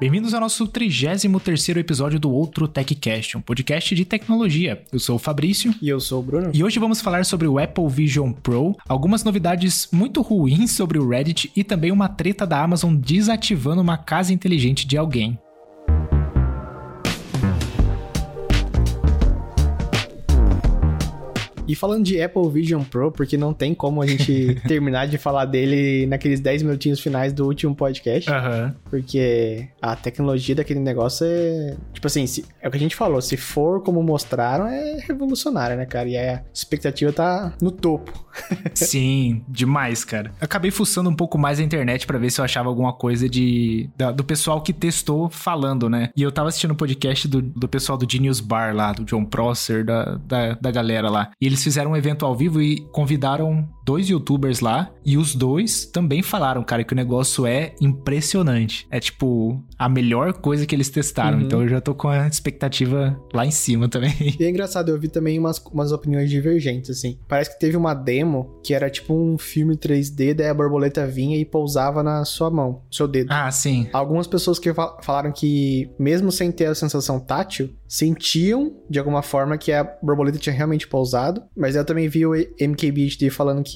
Bem-vindos ao nosso 33º episódio do Outro TechCast, um podcast de tecnologia. Eu sou o Fabrício. E eu sou o Bruno. E hoje vamos falar sobre o Apple Vision Pro, algumas novidades muito ruins sobre o Reddit e também uma treta da Amazon desativando uma casa inteligente de alguém. E falando de Apple Vision Pro, porque não tem como a gente terminar de falar dele naqueles 10 minutinhos finais do último podcast. Aham. Porque a tecnologia daquele negócio é. Tipo assim, se- é o que a gente falou, se for como mostraram, é revolucionária, né, cara? E a expectativa tá no topo. Sim, demais, cara. Acabei fuçando um pouco mais a internet pra ver se eu achava alguma coisa de da- do pessoal que testou falando, né? E eu tava assistindo o podcast do, do pessoal do Genius Bar lá, do John Prosser, da, da, da galera lá. E eles fizeram um evento ao vivo e convidaram dois youtubers lá. E os dois também falaram, cara, que o negócio é impressionante. É tipo a melhor coisa que eles testaram. Uhum. Então eu já tô com a expectativa lá em cima também. E é engraçado, eu vi também umas, umas opiniões divergentes, assim. Parece que teve uma demo que era tipo um filme 3D, daí a borboleta vinha e pousava na sua mão, no seu dedo. ah, sim. Algumas pessoas que fa- falaram que, mesmo sem ter a sensação tátil, sentiam de alguma forma que a borboleta tinha realmente pousado. Mas eu também vi o MKBHD falando que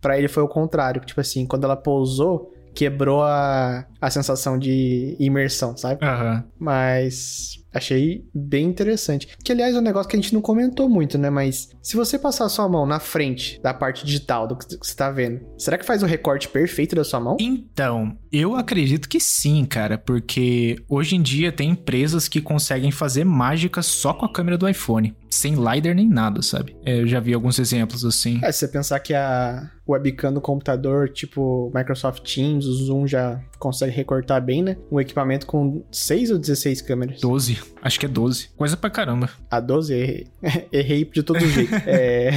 pra ele foi o contrário. Tipo assim, quando ela pousou, quebrou a, a sensação de imersão, sabe? Aham. Mas achei bem interessante. Que, aliás, é um negócio que a gente não comentou muito, né? Mas se você passar a sua mão na frente da parte digital do que você tá vendo, será que faz o recorte perfeito da sua mão? Então, eu acredito que sim, cara, porque hoje em dia tem empresas que conseguem fazer mágica só com a câmera do iPhone, sem LiDAR nem nada, sabe? É, Eu já vi alguns exemplos assim. É, se você pensar que a webcam do computador, tipo Microsoft Teams, o Zoom já consegue recortar bem, né? Um equipamento com 6 ou 16 câmeras. 12, acho que é 12. Coisa pra caramba. A 12, errei. errei de todo jeito. é...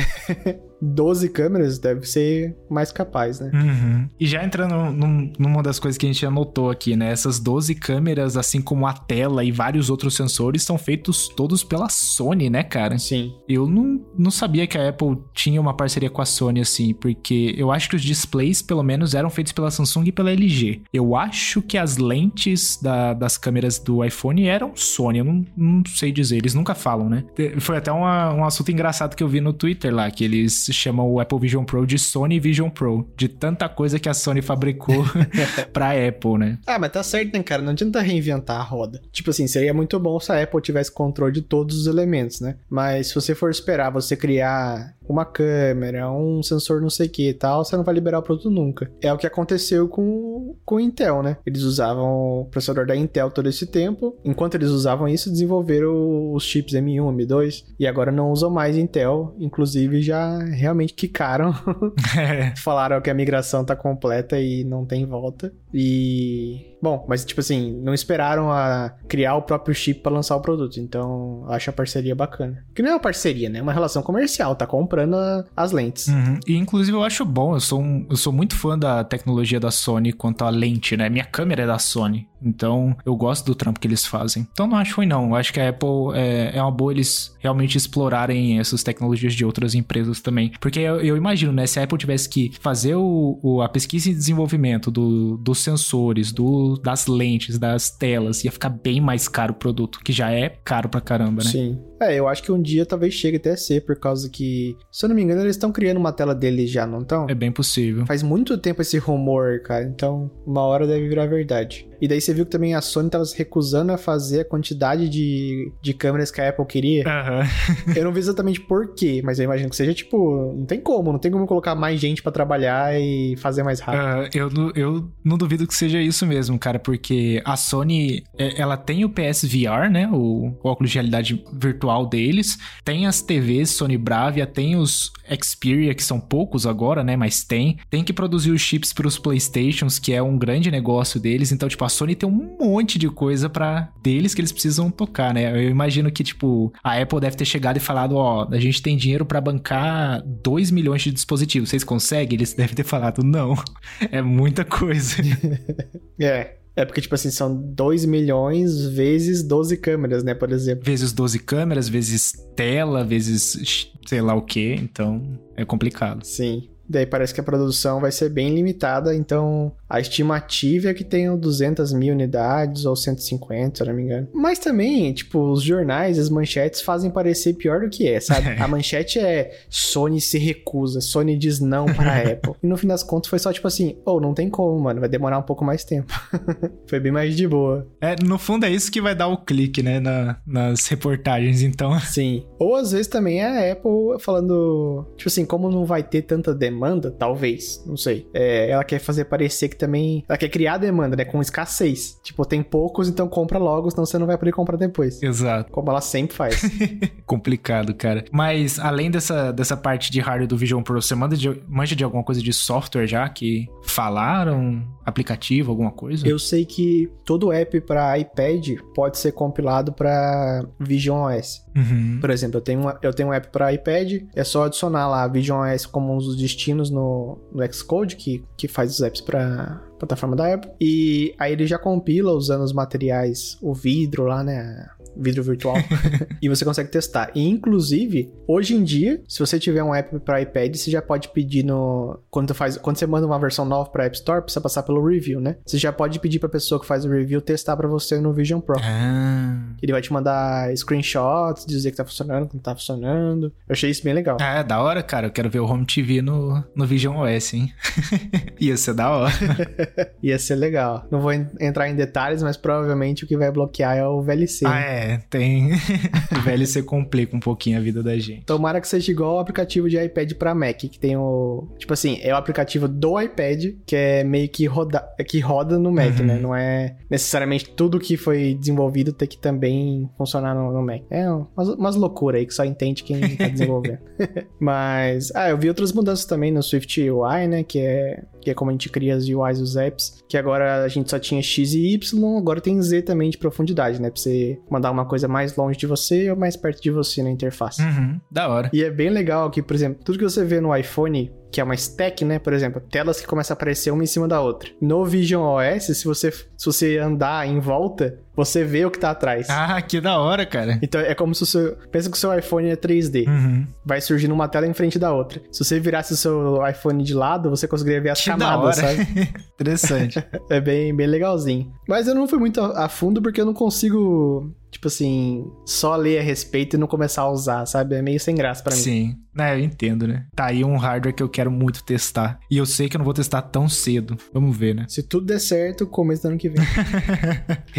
12 câmeras deve ser mais capaz, né? Uhum. E já entrando num- numa das coisas que a gente anotou aqui, né? Essas 12 câmeras, assim como a tela e vários outros sensores, são feitos todos pela Sony, né, cara? Sim. Eu não, não sabia que a Apple tinha uma parceria com a Sony assim, porque eu acho que os displays, pelo menos, eram feitos pela Samsung e pela LG. Eu acho que as lentes da- das câmeras do iPhone eram Sony, eu não, não sei dizer, eles nunca falam, né? Foi até uma- um assunto engraçado que eu vi no Twitter lá, que eles chamam o Apple Vision Pro de Sony Vision Pro, de tanta coisa que a Sony fabricou pra Apple, né? Ah, mas tá certo, né, cara? Não adianta reinventar a roda. Tipo assim, seria muito bom se a Apple tivesse controle de todos os elementos, né? Mas se você for esperar você criar uma câmera, um sensor não sei o que e tal, você não vai liberar o produto nunca. É o que aconteceu com, com o Intel, né? Eles usavam o processador da Intel todo esse tempo. Enquanto eles usavam isso, desenvolveram os chips M1, M2. E agora não usam mais Intel. Inclusive, já realmente quicaram falaram que a migração tá completa e não tem volta. E. Bom, mas tipo assim, não esperaram a criar o próprio chip pra lançar o produto. Então, acho a parceria bacana. Que não é uma parceria, né? É uma relação comercial, tá comprando a- as lentes. Uhum. E inclusive eu acho bom, eu sou, um- eu sou muito fã da tecnologia da Sony quanto à lente, né? Minha câmera é da Sony. Então eu gosto do trampo que eles fazem. Então não acho ruim, não. Eu acho que a Apple é, é uma boa eles realmente explorarem essas tecnologias de outras empresas também. Porque eu, eu imagino, né? Se a Apple tivesse que fazer o, o- a pesquisa e desenvolvimento do- dos sensores, do, das lentes, das telas, ia ficar bem mais caro o produto, que já é caro pra caramba, né? Sim. É, eu acho que um dia talvez chegue até a ser, por causa que, se eu não me engano, eles estão criando uma tela deles já, não estão? É bem possível. Faz muito tempo esse rumor, cara. Então, uma hora deve virar verdade. E daí você viu que também a Sony tava se recusando a fazer a quantidade de, de câmeras que a Apple queria. Aham. eu não vi exatamente por quê, mas eu imagino que seja tipo, não tem como, não tem como colocar mais gente pra trabalhar e fazer mais rápido. Ah, eu, não- eu não duvido que seja isso mesmo, cara, porque a Sony, é, ela tem o PSVR, né, o, o óculos de realidade virtual deles, tem as TVs Sony Bravia, tem os Xperia, que são poucos agora, né, mas tem. Tem que produzir os chips pros Playstations, que é um grande negócio deles, então, tipo, a Sony tem um monte de coisa para deles que eles precisam tocar, né. Eu imagino que, tipo, a Apple deve ter chegado e falado, ó, a gente tem dinheiro para bancar 2 milhões de dispositivos, vocês conseguem? Eles devem ter falado, não. É muita coisa. É. É porque, tipo assim, são 2 milhões vezes 12 câmeras, né, por exemplo. vezes 12 câmeras, vezes tela, vezes sei lá o que, então é complicado. Sim. Daí parece que a produção vai ser bem limitada, então a estimativa é que tenham 200 mil unidades ou 150, se eu não me engano. Mas também, tipo, os jornais, as manchetes fazem parecer pior do que é, sabe? a manchete é Sony se recusa, Sony diz não para a Apple. E no fim das contas foi só tipo assim, ou oh, não tem como, mano, vai demorar um pouco mais tempo. foi bem mais de boa. É, no fundo é isso que vai dar o clique, né, na, nas reportagens, então. Sim. Ou às vezes também é a Apple falando, tipo assim, como não vai ter tanta demanda, talvez, não sei. É, ela quer fazer parecer que também, ela quer criar demanda, né, com escassez. Tipo, tem poucos, então compra logo, senão você não vai poder comprar depois. Exato. Como ela sempre faz. Complicado, cara. Mas além dessa, dessa parte de hardware do Vision Pro, você manda de, manja de alguma coisa de software já que falaram? Aplicativo, alguma coisa? Eu sei que todo app para iPad pode ser compilado para Vision OS. Uhum. Por exemplo, eu tenho, uma, eu tenho um app para iPad, é só adicionar lá Vision OS como um dos destinos no, no Xcode, que, que faz os apps para plataforma da Apple. E aí ele já compila usando os materiais, o vidro lá, né? Vidro virtual, e você consegue testar. E, inclusive, hoje em dia, se você tiver um app para iPad, você já pode pedir no. Quando, faz... Quando você manda uma versão nova para App Store, precisa passar pelo review, né? Você já pode pedir pra pessoa que faz o review testar para você no Vision Pro. Ah. Ele vai te mandar screenshots, dizer que tá funcionando, que não tá funcionando. Eu achei isso bem legal. Ah, é da hora, cara. Eu quero ver o Home TV no, no Vision OS, hein? Ia ser da hora. Ia ser legal. Não vou entrar em detalhes, mas provavelmente o que vai bloquear é o VLC. Ah, é. Tem. o VLC complica um pouquinho a vida da gente. Tomara que seja igual o aplicativo de iPad para Mac, que tem o. Tipo assim, é o aplicativo do iPad, que é meio que roda, que roda no Mac, uhum. né? Não é necessariamente tudo que foi desenvolvido ter que também funcionar no, no Mac. É umas, umas loucuras aí que só entende quem tá desenvolvendo. mas. Ah, eu vi outras mudanças também no Swift UI, né? Que é que é como a gente cria as UIs dos apps, que agora a gente só tinha X e Y, agora tem Z também de profundidade, né? Pra você mandar uma coisa mais longe de você ou mais perto de você na interface. Uhum, da hora. E é bem legal que, por exemplo, tudo que você vê no iPhone que é uma stack, né? Por exemplo, telas que começam a aparecer uma em cima da outra. No Vision OS, se você, se você andar em volta, você vê o que tá atrás. Ah, que da hora, cara. Então é como se o seu. Pensa que o seu iPhone é 3D. Uhum. Vai surgindo uma tela em frente da outra. Se você virasse o seu iPhone de lado, você conseguiria ver as que camadas, sabe? Interessante. é bem, bem legalzinho. Mas eu não fui muito a fundo porque eu não consigo tipo assim, só ler a respeito e não começar a usar, sabe? É meio sem graça para mim. Sim. É, eu entendo, né? Tá aí um hardware que eu quero muito testar. E eu sei que eu não vou testar tão cedo. Vamos ver, né? Se tudo der certo, começo do ano que vem.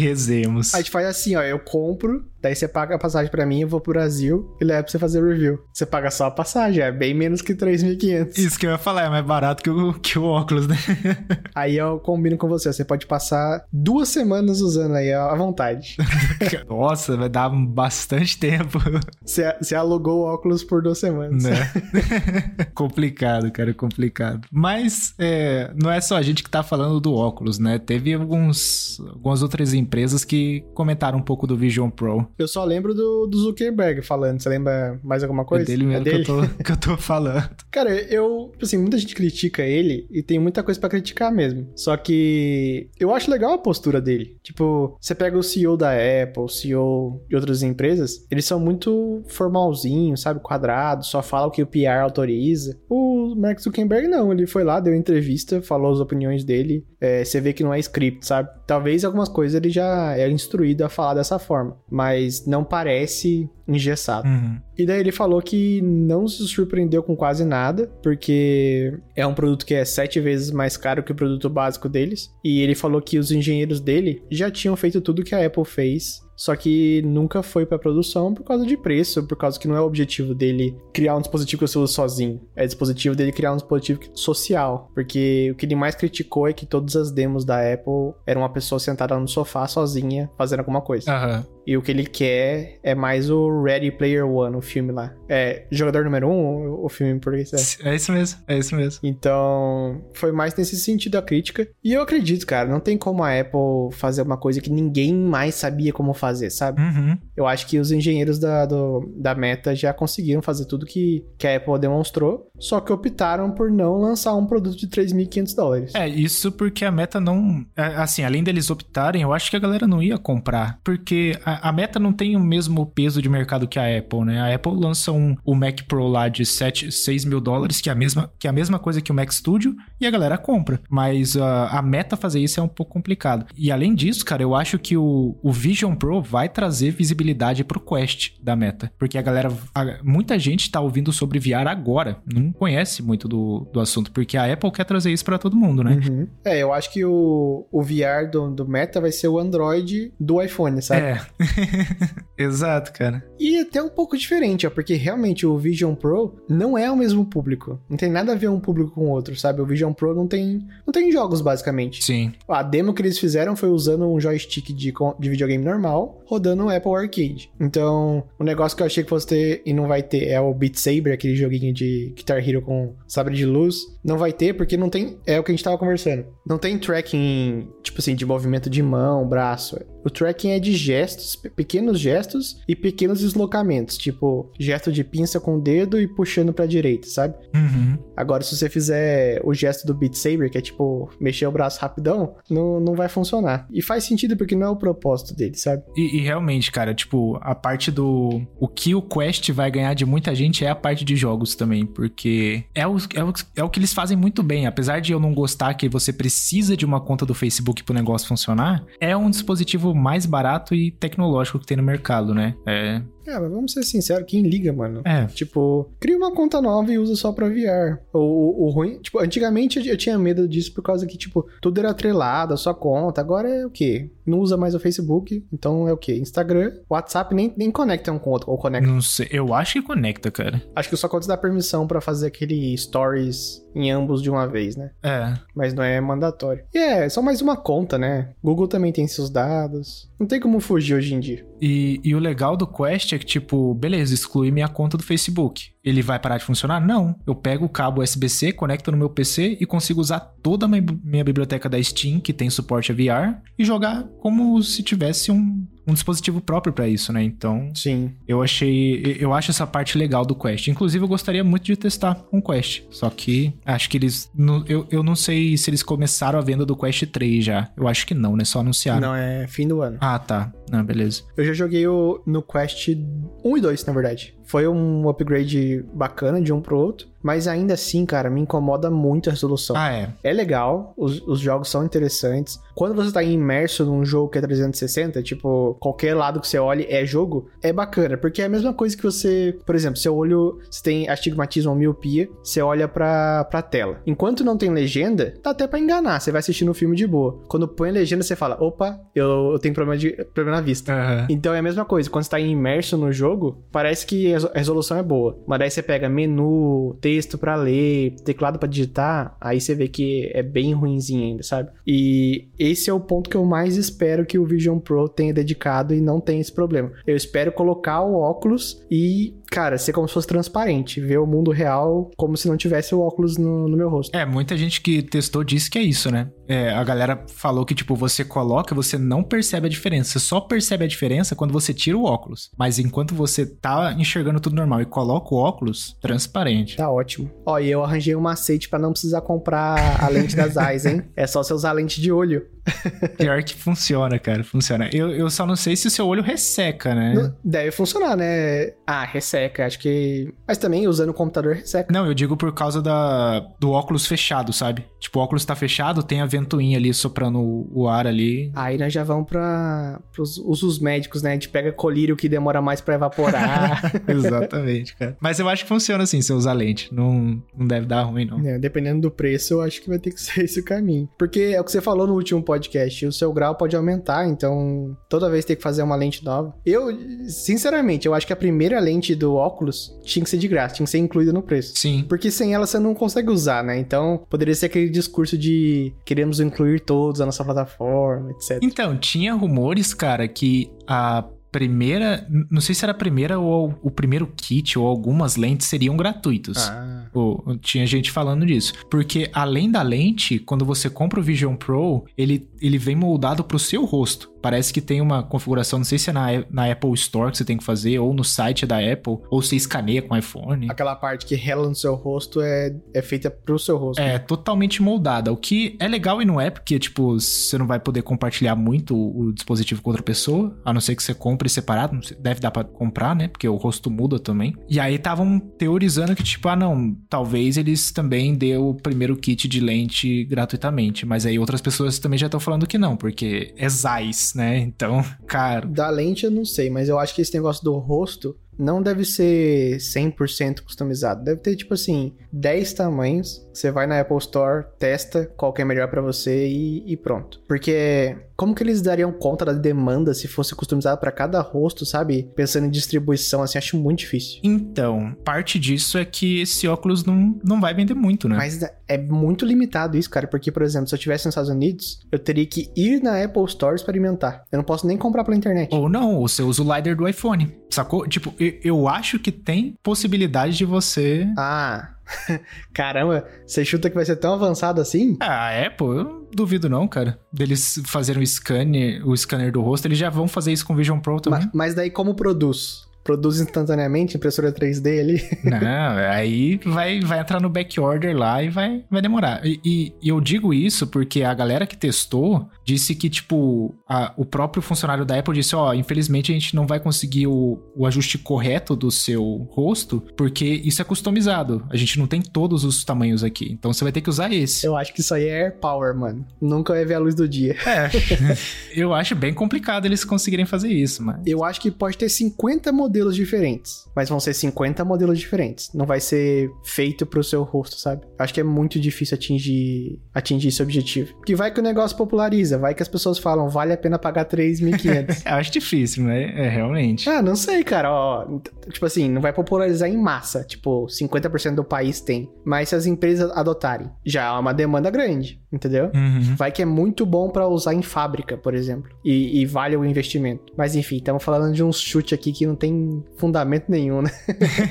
A gente faz assim, ó. Eu compro, daí você paga a passagem para mim, eu vou pro Brasil e levo pra você fazer review. Você paga só a passagem, é bem menos que 3.500. Isso que eu ia falar, é mais barato que o, que o óculos, né? aí eu combino com você, você pode passar duas semanas usando aí à vontade. Nossa, vai dar bastante tempo. Você, você alugou o óculos por duas semanas. Né? complicado, cara, complicado. Mas é, não é só a gente que tá falando do óculos, né? Teve alguns, algumas outras empresas que comentaram um pouco do Vision Pro. Eu só lembro do, do Zuckerberg falando. Você lembra mais alguma coisa? É dele mesmo é dele? Que, eu tô, que eu tô falando. Cara, eu, assim, muita gente critica ele e tem muita coisa para criticar mesmo. Só que eu acho legal a postura dele. Tipo, você pega o CEO da Apple, o CEO de outras empresas, eles são muito formalzinhos, sabe? Quadrados, só falam o que o PR autoriza. O Mark Zuckerberg não, ele foi lá, deu entrevista, falou as opiniões dele. É, você vê que não é script, sabe? Talvez algumas coisas ele já é instruído a falar dessa forma, mas não parece engessado. Uhum. E daí ele falou que não se surpreendeu com quase nada, porque é um produto que é sete vezes mais caro que o produto básico deles. E ele falou que os engenheiros dele já tinham feito tudo que a Apple fez só que nunca foi para produção por causa de preço, por causa que não é o objetivo dele criar um dispositivo que você usa sozinho. É o dispositivo dele criar um dispositivo social, porque o que ele mais criticou é que todas as demos da Apple eram uma pessoa sentada no sofá sozinha fazendo alguma coisa. Uhum. E o que ele quer é mais o Ready Player One, o filme lá. É jogador número um, o filme em português. É. é isso mesmo, é isso mesmo. Então, foi mais nesse sentido a crítica. E eu acredito, cara, não tem como a Apple fazer uma coisa que ninguém mais sabia como fazer, sabe? Uhum. Eu acho que os engenheiros da, do, da Meta já conseguiram fazer tudo que, que a Apple demonstrou, só que optaram por não lançar um produto de 3.500 dólares. É, isso porque a Meta não. É, assim, além deles optarem, eu acho que a galera não ia comprar. Porque a, a, a, Meta não tem o mesmo peso de mercado que a Apple, né? A Apple lança um, o Mac Pro lá de 7, 6 mil dólares, que é, a mesma, que é a mesma coisa que o Mac Studio, e a galera compra. Mas uh, a Meta fazer isso é um pouco complicado. E além disso, cara, eu acho que o, o Vision Pro vai trazer visibilidade pro Quest da Meta. Porque a galera, a, muita gente tá ouvindo sobre VR agora, não conhece muito do, do assunto, porque a Apple quer trazer isso para todo mundo, né? Uhum. É, eu acho que o, o VR do, do Meta vai ser o Android do iPhone, sabe? É. Exato, cara. E até um pouco diferente, ó, porque realmente o Vision Pro não é o mesmo público. Não tem nada a ver um público com o outro, sabe? O Vision Pro não tem, não tem jogos, basicamente. Sim. A demo que eles fizeram foi usando um joystick de, de videogame normal, rodando um Apple Arcade. Então, o negócio que eu achei que fosse ter e não vai ter é o Beat Saber, aquele joguinho de Guitar Hero com sabre de luz. Não vai ter porque não tem. É o que a gente tava conversando. Não tem tracking, tipo assim, de movimento de mão, braço. O tracking é de gestos, pequenos gestos e pequenos deslocamentos, tipo gesto de pinça com o dedo e puxando para direita, sabe? Uhum. Agora, se você fizer o gesto do Beat Saber, que é tipo mexer o braço rapidão, não, não vai funcionar. E faz sentido porque não é o propósito dele, sabe? E, e realmente, cara, tipo, a parte do. O que o Quest vai ganhar de muita gente é a parte de jogos também, porque é o, é o, é o que eles fazem muito bem. Apesar de eu não gostar que você precisa de uma conta do Facebook pro negócio funcionar, é um dispositivo mais barato e tecnológico que tem no mercado, né? É, é, mas vamos ser sinceros, quem liga, mano? É. Tipo, cria uma conta nova e usa só pra VR. O, o, ruim, tipo, antigamente eu, tinha medo disso por causa que, tipo, tudo era atrelado, a sua conta. Agora é o quê? Não usa mais o Facebook, então é o quê? Instagram, WhatsApp nem, nem conecta um com o outro, ou conecta. Não sei, eu acho que conecta, cara. Acho que só conta dá permissão para fazer aquele stories em ambos de uma vez, né? É. Mas não é mandatório. E é, só mais uma conta, né? Google também tem seus dados. Não tem como fugir hoje em dia. E, e o legal do Quest é que, tipo, beleza, exclui minha conta do Facebook. Ele vai parar de funcionar? Não. Eu pego o cabo USB-C, conecto no meu PC e consigo usar toda a minha biblioteca da Steam, que tem suporte a VR, e jogar como se tivesse um, um dispositivo próprio para isso, né? Então, sim. Eu achei, eu acho essa parte legal do Quest. Inclusive, eu gostaria muito de testar um Quest, só que acho que eles, eu, eu não sei se eles começaram a venda do Quest 3 já. Eu acho que não, né? Só anunciaram. Não, é fim do ano. Ah, tá. Ah, beleza. Eu já joguei o, no Quest 1 e 2, na verdade. Foi um upgrade bacana de um pro outro. Mas ainda assim, cara, me incomoda muito a resolução. Ah, é? É legal, os, os jogos são interessantes. Quando você tá imerso num jogo que é 360, tipo, qualquer lado que você olhe é jogo, é bacana, porque é a mesma coisa que você, por exemplo, seu olho, você tem astigmatismo ou miopia, você olha pra, pra tela. Enquanto não tem legenda, dá até pra enganar, você vai assistindo o um filme de boa. Quando põe legenda, você fala, opa, eu, eu tenho problema, de, problema na vista. Uhum. Então é a mesma coisa, quando você tá imerso no jogo, parece que a resolução é boa. Mas daí você pega menu, texto para ler, teclado para digitar, aí você vê que é bem ruimzinho ainda, sabe? E esse é o ponto que eu mais espero que o Vision Pro tenha dedicado e não tenha esse problema. Eu espero colocar o óculos e cara, ser como se fosse transparente, ver o mundo real como se não tivesse o óculos no, no meu rosto. É, muita gente que testou disse que é isso, né? É, a galera falou que, tipo, você coloca, você não percebe a diferença. Você só percebe a diferença quando você tira o óculos. Mas enquanto você tá enxergando tudo normal e coloca o óculos, transparente. Tá ótimo. Ó, e eu arranjei um macete para não precisar comprar a lente das eyes, hein? É só você usar a lente de olho. Pior que funciona, cara, funciona. Eu, eu só não sei se o seu olho resseca, né? Não, deve funcionar, né? Ah, resseca, acho que. Mas também usando o computador resseca. Não, eu digo por causa da, do óculos fechado, sabe? Tipo, o óculos tá fechado, tem a ventoinha ali soprando o, ar ali. Aí nós já vamos para os usos médicos, né? A gente pega colírio que demora mais para evaporar. Exatamente, cara. Mas eu acho que funciona assim, se usar lente. Não, não deve dar ruim, não. É, dependendo do preço, eu acho que vai ter que ser esse o caminho. Porque é o que você falou no último podcast, o seu grau pode aumentar, então toda vez tem que fazer uma lente nova. Eu, sinceramente, eu acho que a primeira lente do óculos tinha que ser de graça, tinha que ser incluída no preço. Sim. Porque sem ela você não consegue usar, né? Então poderia ser aquele discurso de queremos incluir todos na nossa plataforma, etc. Então, tinha rumores, cara, que a primeira. Não sei se era a primeira ou o primeiro kit ou algumas lentes seriam gratuitos. Ah. Ou, tinha gente falando disso. Porque além da lente, quando você compra o Vision Pro, ele, ele vem moldado pro seu rosto. Parece que tem uma configuração, não sei se é na, na Apple Store que você tem que fazer, ou no site da Apple, ou você escaneia com iPhone. Aquela parte que rela no seu rosto é, é feita pro seu rosto. É, totalmente moldada. O que é legal e não é, porque, tipo, você não vai poder compartilhar muito o, o dispositivo com outra pessoa, a não ser que você compre separado. Deve dar pra comprar, né? Porque o rosto muda também. E aí estavam teorizando que, tipo, ah, não, talvez eles também dê o primeiro kit de lente gratuitamente. Mas aí outras pessoas também já estão falando que não, porque é Zeiss, né? Então, cara. Da lente eu não sei, mas eu acho que esse negócio do rosto não deve ser 100% customizado. Deve ter, tipo assim, 10 tamanhos. Você vai na Apple Store, testa qual que é melhor para você e, e, pronto. Porque como que eles dariam conta da demanda se fosse customizado para cada rosto, sabe? Pensando em distribuição, assim, acho muito difícil. Então, parte disso é que esse óculos não, não vai vender muito, né? Mas é muito limitado isso, cara. Porque, por exemplo, se eu estivesse nos Estados Unidos, eu teria que ir na Apple Store experimentar. Eu não posso nem comprar pela internet. Ou não, você usa o LiDAR do iPhone. Sacou? Tipo, eu acho que tem possibilidade de você. Ah. Caramba, você chuta que vai ser tão avançado assim? Ah, é, pô, eu duvido não, cara. Deles fazerem o scanner, o scanner do rosto, eles já vão fazer isso com o Vision Pro também. Mas, mas daí como produz? Produz instantaneamente, impressora 3D ali. Não, aí vai, vai entrar no backorder lá e vai, vai demorar. E, e, e eu digo isso porque a galera que testou disse que, tipo, a, o próprio funcionário da Apple disse: Ó, oh, infelizmente a gente não vai conseguir o, o ajuste correto do seu rosto, porque isso é customizado. A gente não tem todos os tamanhos aqui. Então você vai ter que usar esse. Eu acho que isso aí é Air Power, mano. Nunca vai ver a luz do dia. É. eu acho bem complicado eles conseguirem fazer isso, mas. Eu acho que pode ter 50 modelos diferentes. Mas vão ser 50 modelos diferentes. Não vai ser feito pro seu rosto, sabe? Acho que é muito difícil atingir, atingir esse objetivo. Que vai que o negócio populariza vai que as pessoas falam, vale a pena pagar 3.500. Eu acho difícil, né? É, realmente. Ah, não sei, cara. Ó, tipo assim, não vai popularizar em massa. Tipo, 50% do país tem. Mas se as empresas adotarem, já é uma demanda grande, entendeu? Uhum. Vai que é muito bom para usar em fábrica, por exemplo. E, e vale o investimento. Mas enfim, estamos falando de um chute aqui que não tem fundamento nenhum, né?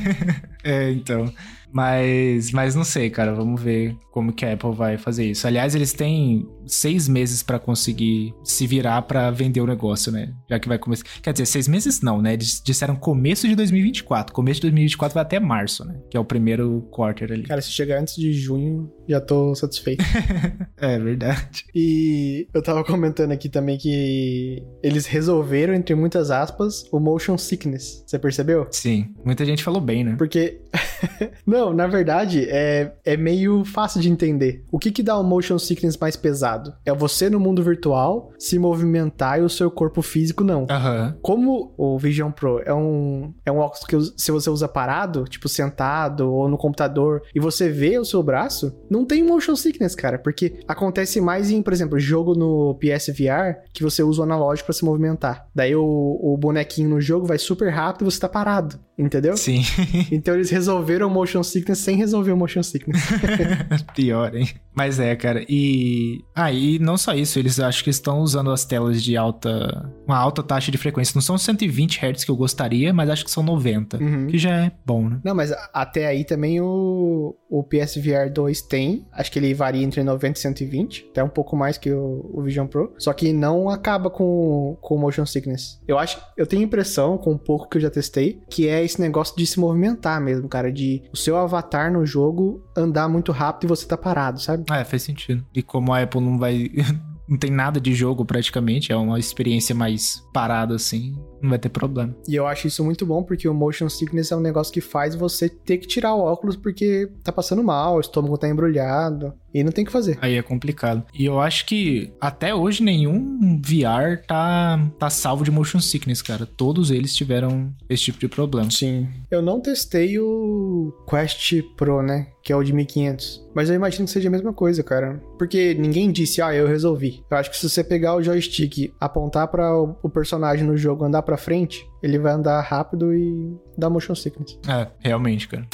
é, então. Mas, mas não sei, cara. Vamos ver como que a Apple vai fazer isso. Aliás, eles têm seis meses para conseguir se virar para vender o negócio, né? Já que vai começar. Quer dizer, seis meses não, né? Eles disseram começo de 2024. Começo de 2024 vai até março, né? Que é o primeiro quarter ali. Cara, se chegar antes de junho, já tô satisfeito. é verdade. E eu tava comentando aqui também que eles resolveram, entre muitas aspas, o motion sickness. Você percebeu? Sim. Muita gente falou bem, né? Porque. não, na verdade, é, é meio fácil de entender. O que que dá o motion sickness mais pesado? É você no mundo virtual se movimentar e o seu corpo físico não. Uhum. Como o Vision Pro é um, é um óculos que se você usa parado, tipo sentado ou no computador, e você vê o seu braço, não tem motion sickness, cara, porque acontece mais em, por exemplo, jogo no PSVR que você usa o analógico para se movimentar. Daí o, o bonequinho no jogo vai super rápido e você tá parado, entendeu? Sim. então eles resolveram o motion sickness sem resolver o motion sickness. Pior, hein? Mas é, cara. E. Ah, e não só isso, eles acho que estão usando as telas de alta. Uma alta taxa de frequência. Não são 120 Hz que eu gostaria, mas acho que são 90. Uhum. Que já é bom, né? Não, mas até aí também o, o PSVR 2 tem. Acho que ele varia entre 90 e 120. Até um pouco mais que o, o Vision Pro. Só que não acaba com, com o motion sickness. Eu acho. Eu tenho impressão, com um pouco que eu já testei, que é esse negócio de se movimentar mesmo, cara. De o seu avatar no jogo andar muito rápido e você tá parado, sabe? É, faz sentido. E como a Apple não vai. não tem nada de jogo praticamente, é uma experiência mais parada assim não vai ter problema. E eu acho isso muito bom, porque o motion sickness é um negócio que faz você ter que tirar o óculos porque tá passando mal, o estômago tá embrulhado. E não tem que fazer. Aí é complicado. E eu acho que até hoje nenhum VR tá, tá salvo de motion sickness, cara. Todos eles tiveram esse tipo de problema. Sim. Eu não testei o Quest Pro, né? Que é o de 1500. Mas eu imagino que seja a mesma coisa, cara. Porque ninguém disse, ah, eu resolvi. Eu acho que se você pegar o joystick, apontar para o personagem no jogo andar para frente, ele vai andar rápido e dar motion sickness. É, realmente, cara.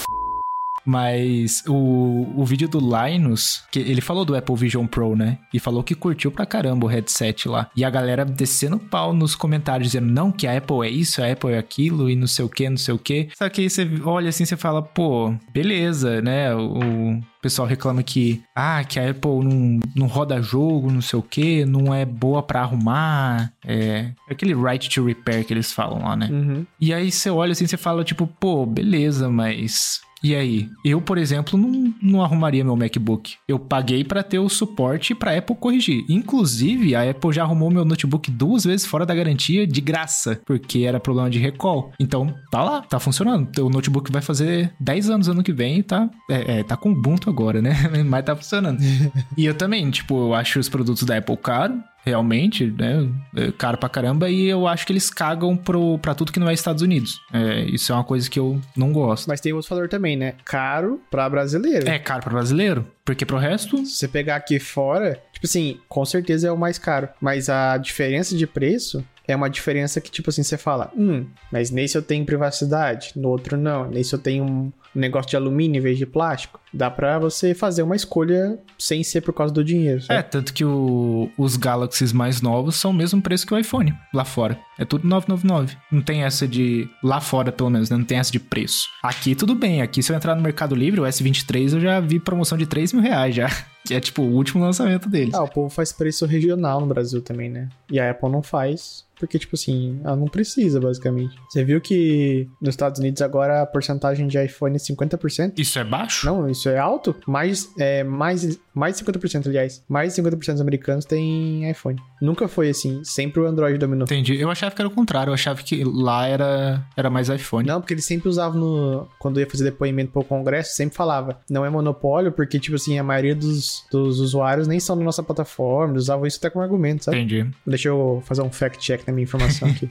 Mas o, o vídeo do Linus, que ele falou do Apple Vision Pro, né? E falou que curtiu pra caramba o headset lá. E a galera descendo pau nos comentários, dizendo, não, que a Apple é isso, a Apple é aquilo, e não sei o que, não sei o que. Só que aí você olha assim, você fala, pô, beleza, né? O, pessoal reclama que, ah, que a Apple não, não roda jogo, não sei o que, não é boa para arrumar. É aquele right to repair que eles falam lá, né? Uhum. E aí você olha assim, você fala, tipo, pô, beleza, mas e aí? Eu, por exemplo, não, não arrumaria meu MacBook. Eu paguei para ter o suporte para Apple corrigir. Inclusive, a Apple já arrumou meu notebook duas vezes fora da garantia de graça, porque era problema de recall. Então, tá lá, tá funcionando. O notebook vai fazer 10 anos ano que vem e tá, é, é, tá com Ubuntu agora, né? Mas tá funcionando. e eu também, tipo, eu acho os produtos da Apple caro realmente, né? É caro pra caramba, e eu acho que eles cagam pro, pra tudo que não é Estados Unidos. É, isso é uma coisa que eu não gosto. Mas tem outro fator também, né? Caro pra brasileiro. É caro pra brasileiro, porque pro resto. Se você pegar aqui fora, tipo assim, com certeza é o mais caro. Mas a diferença de preço é uma diferença que, tipo assim, você fala, hum, mas nesse eu tenho privacidade, no outro não, nesse eu tenho um negócio de alumínio em vez de plástico. Dá pra você fazer uma escolha sem ser por causa do dinheiro. Sabe? É, tanto que o, os Galaxies mais novos são o mesmo preço que o iPhone lá fora. É tudo 999. Não tem essa de. Lá fora, pelo menos, né? Não tem essa de preço. Aqui tudo bem. Aqui, se eu entrar no Mercado Livre, o S23 eu já vi promoção de 3 mil reais já. Que é tipo o último lançamento deles. Ah, o povo faz preço regional no Brasil também, né? E a Apple não faz porque, tipo assim, ela não precisa, basicamente. Você viu que nos Estados Unidos agora a porcentagem de iPhone é 50%? Isso é baixo? Não, isso é alto. Mais, é, mais, mais de 50%, aliás. Mais de 50% dos americanos têm iPhone. Nunca foi assim. Sempre o Android dominou. Entendi. Eu achava que era o contrário. Eu achava que lá era, era mais iPhone. Não, porque eles sempre usavam no... Quando ia fazer depoimento pro Congresso, sempre falava. Não é monopólio, porque, tipo assim, a maioria dos, dos usuários nem são na nossa plataforma. Eles usavam isso até como argumento, sabe? Entendi. Deixa eu fazer um fact-check na minha informação aqui.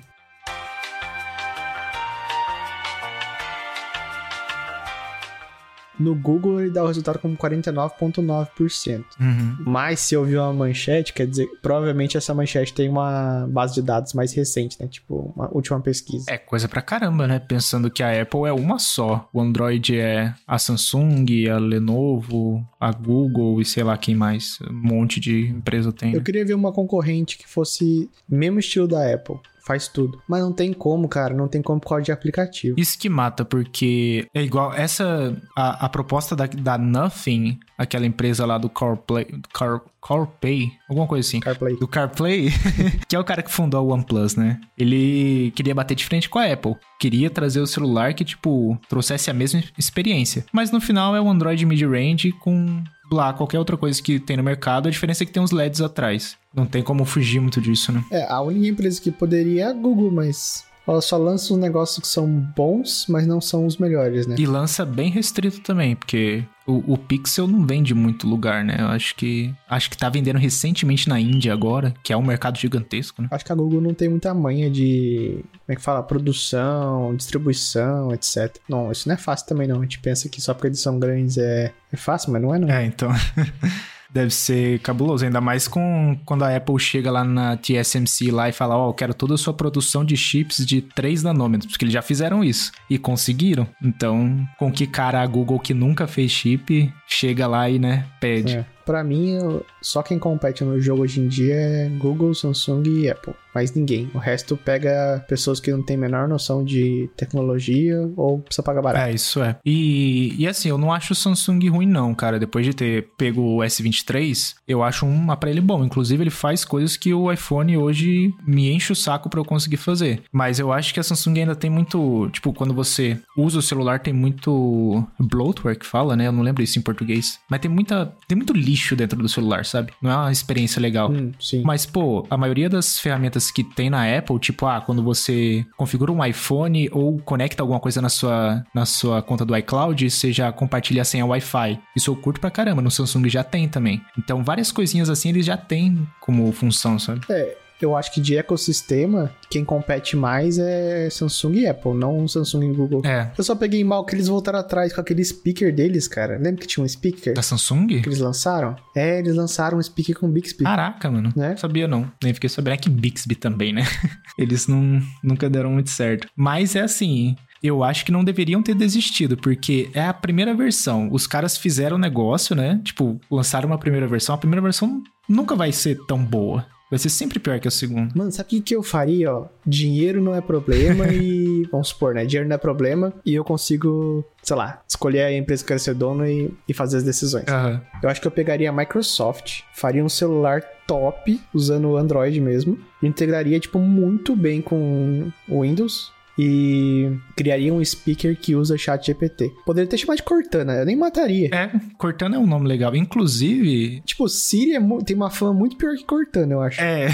No Google ele dá o resultado como 49,9%. Uhum. Mas se eu vi uma manchete, quer dizer, provavelmente essa manchete tem uma base de dados mais recente, né? Tipo, uma última pesquisa. É coisa pra caramba, né? Pensando que a Apple é uma só. O Android é a Samsung, a Lenovo, a Google e sei lá quem mais. Um monte de empresa tem. Eu né? queria ver uma concorrente que fosse mesmo estilo da Apple. Faz tudo. Mas não tem como, cara. Não tem como por causa de aplicativo. Isso que mata, porque é igual essa. A, a proposta da, da Nothing, aquela empresa lá do CarPlay. Car, CarPay, alguma coisa assim. CarPlay. Do CarPlay, que é o cara que fundou o OnePlus, né? Ele queria bater de frente com a Apple. Queria trazer o celular que, tipo, trouxesse a mesma experiência. Mas no final é o Android mid-range com lá qualquer outra coisa que tem no mercado, a diferença é que tem uns LEDs atrás. Não tem como fugir muito disso, né? É, a única empresa que poderia é a Google, mas ela só lança uns negócios que são bons, mas não são os melhores, né? E lança bem restrito também, porque o, o, Pixel não vende muito lugar, né? Eu acho que acho que tá vendendo recentemente na Índia agora, que é um mercado gigantesco, né? Acho que a Google não tem muita manha de, como é que fala, produção, distribuição, etc. Não, isso não é fácil também não. A gente pensa que só porque eles são grandes é, é fácil, mas não é não. É, então deve ser cabuloso, ainda mais com quando a Apple chega lá na TSMC lá e fala, ó, oh, eu quero toda a sua produção de chips de 3 nanômetros, porque eles já fizeram isso e conseguiram. Então, com que cara a Google que nunca fez chip chega lá e, né, pede. É. Pra mim, só quem compete no jogo hoje em dia é Google, Samsung e Apple. Mais ninguém. O resto pega pessoas que não têm a menor noção de tecnologia ou precisa pagar barato. É, isso é. E, e assim, eu não acho o Samsung ruim, não, cara. Depois de ter pego o S23, eu acho um aparelho bom. Inclusive, ele faz coisas que o iPhone hoje me enche o saco para eu conseguir fazer. Mas eu acho que a Samsung ainda tem muito. Tipo, quando você usa o celular, tem muito bloatware que fala, né? Eu não lembro isso em português. Mas tem muita. Tem muito lixo dentro do celular, sabe? Não é uma experiência legal. Hum, sim. Mas, pô, a maioria das ferramentas que tem na Apple, tipo, ah, quando você configura um iPhone ou conecta alguma coisa na sua, na sua conta do iCloud, você já compartilha a senha Wi-Fi. Isso eu curto pra caramba. No Samsung já tem também. Então, várias coisinhas assim eles já têm como função, sabe? É, eu acho que de ecossistema, quem compete mais é Samsung e Apple, não Samsung e Google. É. Eu só peguei mal que eles voltaram atrás com aquele speaker deles, cara. Lembra que tinha um speaker? Da Samsung? Que eles lançaram? É, eles lançaram um speaker com Bixby. Caraca, mano. Né? Sabia não. Nem fiquei sabendo é que Bixby também, né? eles não, nunca deram muito certo. Mas é assim, eu acho que não deveriam ter desistido, porque é a primeira versão. Os caras fizeram o negócio, né? Tipo, lançaram uma primeira versão. A primeira versão nunca vai ser tão boa. Vai ser sempre pior que a segunda. Mano, sabe o que, que eu faria, ó? Dinheiro não é problema e. Vamos supor, né? Dinheiro não é problema e eu consigo, sei lá, escolher a empresa que eu quero ser dono e, e fazer as decisões. Aham. Eu acho que eu pegaria a Microsoft, faria um celular top, usando o Android mesmo, integraria, tipo, muito bem com o Windows. E criaria um speaker que usa chat GPT. Poderia ter chamado de Cortana, eu nem mataria. É, Cortana é um nome legal. Inclusive, Tipo, Siri é tem uma fama muito pior que Cortana, eu acho. é.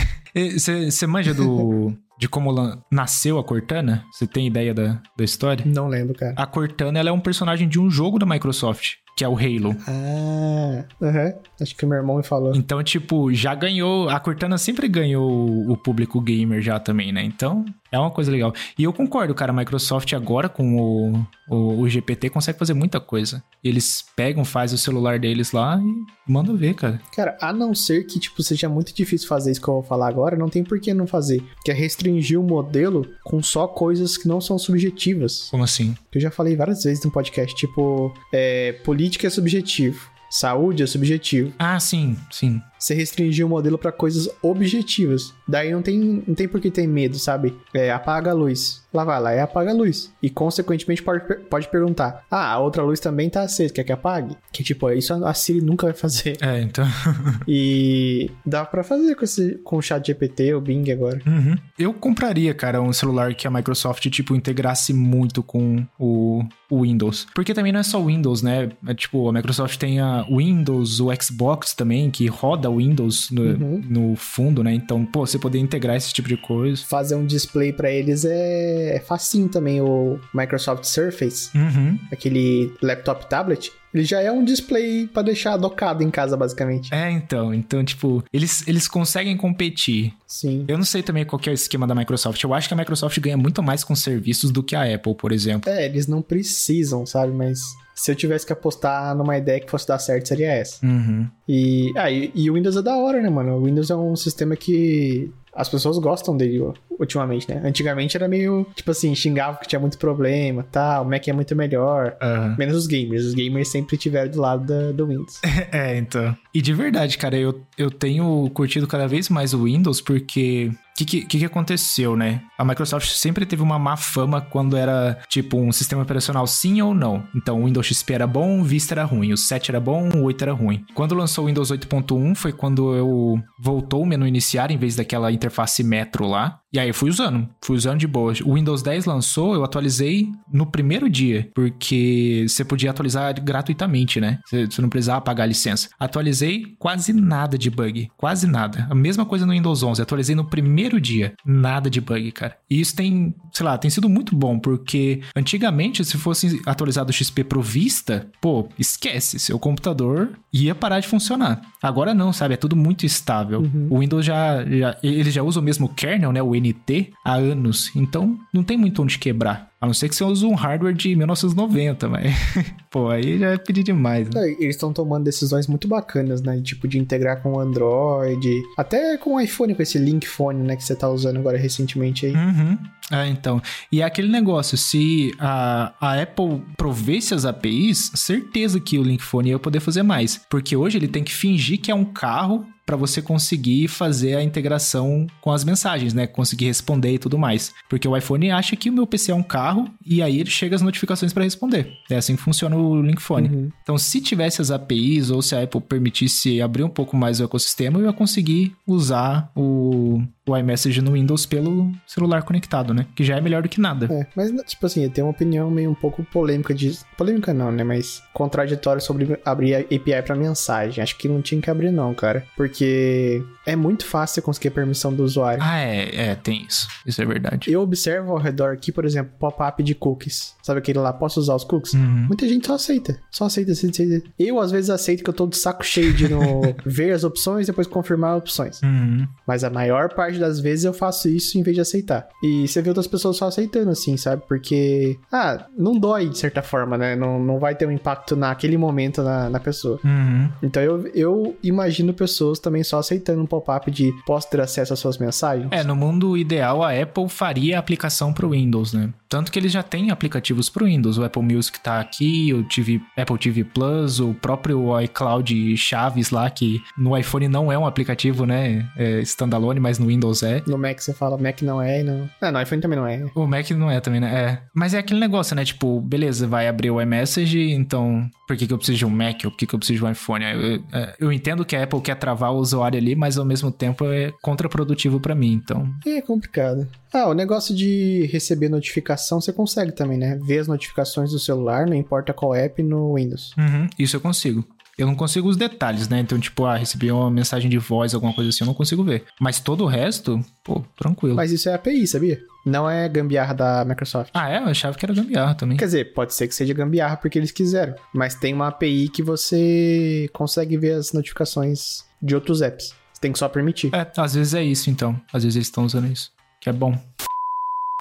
Você manja do. de como nasceu a Cortana? Você tem ideia da, da história? Não lembro, cara. A Cortana ela é um personagem de um jogo da Microsoft, que é o Halo. Ah, aham. Acho que o meu irmão me falou. Então, tipo, já ganhou. A Cortana sempre ganhou o público gamer já também, né? Então, é uma coisa legal. E eu concordo, cara. A Microsoft agora com o, o, o GPT consegue fazer muita coisa. Eles pegam, fazem o celular deles lá e mandam ver, cara. Cara, a não ser que, tipo, seja muito difícil fazer isso que eu vou falar agora, não tem por que não fazer. Que é restringir o modelo com só coisas que não são subjetivas. Como assim? Que eu já falei várias vezes no podcast, tipo, é, política é subjetivo, saúde é subjetivo. Ah, sim, sim. Você restringir o modelo pra coisas objetivas. Daí não tem, não tem por que ter medo, sabe? É, apaga a luz. Lá vai lá, é apaga a luz. E consequentemente pode, pode perguntar: Ah, a outra luz também tá acesa, quer que apague? Que tipo, isso a Siri nunca vai fazer. É, então. E dá pra fazer com, esse, com o chat GPT, o Bing agora. Uhum. Eu compraria, cara, um celular que a Microsoft, tipo, integrasse muito com o, o Windows. Porque também não é só o Windows, né? É, tipo, a Microsoft tem a Windows, o Xbox também, que roda o Windows no, Uhum. no fundo, né? Então, pô, você poder integrar esse tipo de coisa. Fazer um display pra eles é, é facinho também. O Microsoft Surface, Uhum. aquele laptop tablet, ele já é um display pra deixar docado em casa, basicamente. É, então. Então, tipo, eles, eles conseguem competir. Sim. Eu não sei também qual que é o esquema da Microsoft. Eu acho que a Microsoft ganha muito mais com serviços do que a Apple, por exemplo. É, eles não precisam, sabe? Mas se eu tivesse que apostar numa ideia que fosse dar certo, seria essa. Uhum. E, ah, e, e o Windows é da hora, né, mano? O Windows é um sistema que as pessoas gostam dele ó, ultimamente, né? Antigamente era meio, tipo assim, xingava que tinha muito problema, tal, o Mac é muito melhor. Aham. Menos os gamers. Os gamers sempre estiveram do lado da- do Windows. É, então. E de verdade, cara, eu, eu tenho curtido cada vez mais o Windows porque. O que, que, que aconteceu, né? A Microsoft sempre teve uma má fama quando era, tipo, um sistema operacional sim ou não. Então, o Windows XP era bom, o Vista era ruim. O 7 era bom, o 8 era ruim. Quando lançou o Windows 8.1 foi quando eu voltou o menu iniciar em vez daquela interface Metro lá. E aí eu fui usando, fui usando de boa. O Windows 10 lançou, eu atualizei no primeiro dia, porque você podia atualizar gratuitamente, né? Você não precisava pagar a licença. Atualizei quase nada de bug, quase nada. A mesma coisa no Windows 11, atualizei no primeiro dia, nada de bug, cara. E isso tem, sei lá, tem sido muito bom, porque antigamente se fosse atualizado o XP pro Vista, pô, esquece, seu computador ia parar de funcionar. Agora não, sabe? É tudo muito estável. O Windows já, já ele já usa o mesmo kernel, né, o NT, há anos. Então não tem muito onde quebrar. A não ser que você use um hardware de 1990, mas pô, aí já é pedir demais, né? É, Eles estão tomando decisões muito bacanas, né? Tipo, de integrar com o Android, até com o iPhone, com esse Link Phone, né? Que você tá usando agora recentemente aí. Uhum. É, então. E é aquele negócio, se a, a Apple provesse as APIs, certeza que o Link Phone ia poder fazer mais. Porque hoje ele tem que fingir que é um carro para você conseguir fazer a integração com as mensagens, né? Conseguir responder e tudo mais. Porque o iPhone acha que o meu PC é um carro e aí ele chega as notificações para responder. É assim que funciona o Link Phone. Uhum. Então, se tivesse as APIs ou se a Apple permitisse abrir um pouco mais o ecossistema, eu ia conseguir usar o, o iMessage no Windows pelo celular conectado, né? Que já é melhor do que nada. É, mas, tipo assim, eu tenho uma opinião meio um pouco polêmica de. Polêmica não, né? Mas contraditória sobre abrir a API pra mensagem. Acho que não tinha que abrir, não, cara. Porque é muito fácil conseguir permissão do usuário. Ah, é, é, tem isso. Isso é verdade. Eu observo ao redor aqui, por exemplo, pop-up de cookies. Sabe aquele lá? Posso usar os cookies? Uhum. Muita gente só aceita. Só aceita, aceita, aceita. Eu, às vezes, aceito que eu tô de saco cheio de no... ver as opções e depois confirmar as opções. Uhum. Mas a maior parte das vezes eu faço isso em vez de aceitar. E você vê outras pessoas só aceitando, assim, sabe? Porque, ah, não dói de certa forma, né? Não, não vai ter um impacto naquele momento na, na pessoa. Uhum. Então eu, eu imagino pessoas também só aceitando um pop-up de posso ter acesso às suas mensagens. É, no mundo ideal, a Apple faria a aplicação pro Windows, né? Tanto que eles já têm aplicativos pro Windows. O Apple Music tá aqui, o TV, Apple TV Plus, o próprio iCloud Chaves lá, que no iPhone não é um aplicativo, né? É standalone, mas no Windows é. No Mac você fala, Mac não é, e não. Ah, no iPhone também não é. O Mac não é também, né? É. Mas é aquele negócio, né? Tipo, beleza, vai abrir o iMessage, então por que, que eu preciso de um Mac ou por que, que eu preciso de um iPhone? Eu, eu, é, eu entendo que a Apple quer travar o usuário ali, mas ao mesmo tempo é contraprodutivo para mim, então. É complicado. Ah, o negócio de receber notificação você consegue também, né? Ver as notificações do celular, não importa qual app, no Windows. Uhum, isso eu consigo. Eu não consigo os detalhes, né? Então, tipo, ah, recebi uma mensagem de voz, alguma coisa assim, eu não consigo ver. Mas todo o resto, pô, tranquilo. Mas isso é API, sabia? Não é gambiarra da Microsoft. Ah, é? Eu achava que era gambiarra também. Quer dizer, pode ser que seja gambiarra porque eles quiseram. Mas tem uma API que você consegue ver as notificações de outros apps. Você tem que só permitir. É, às vezes é isso, então. Às vezes eles estão usando isso. Que é bom.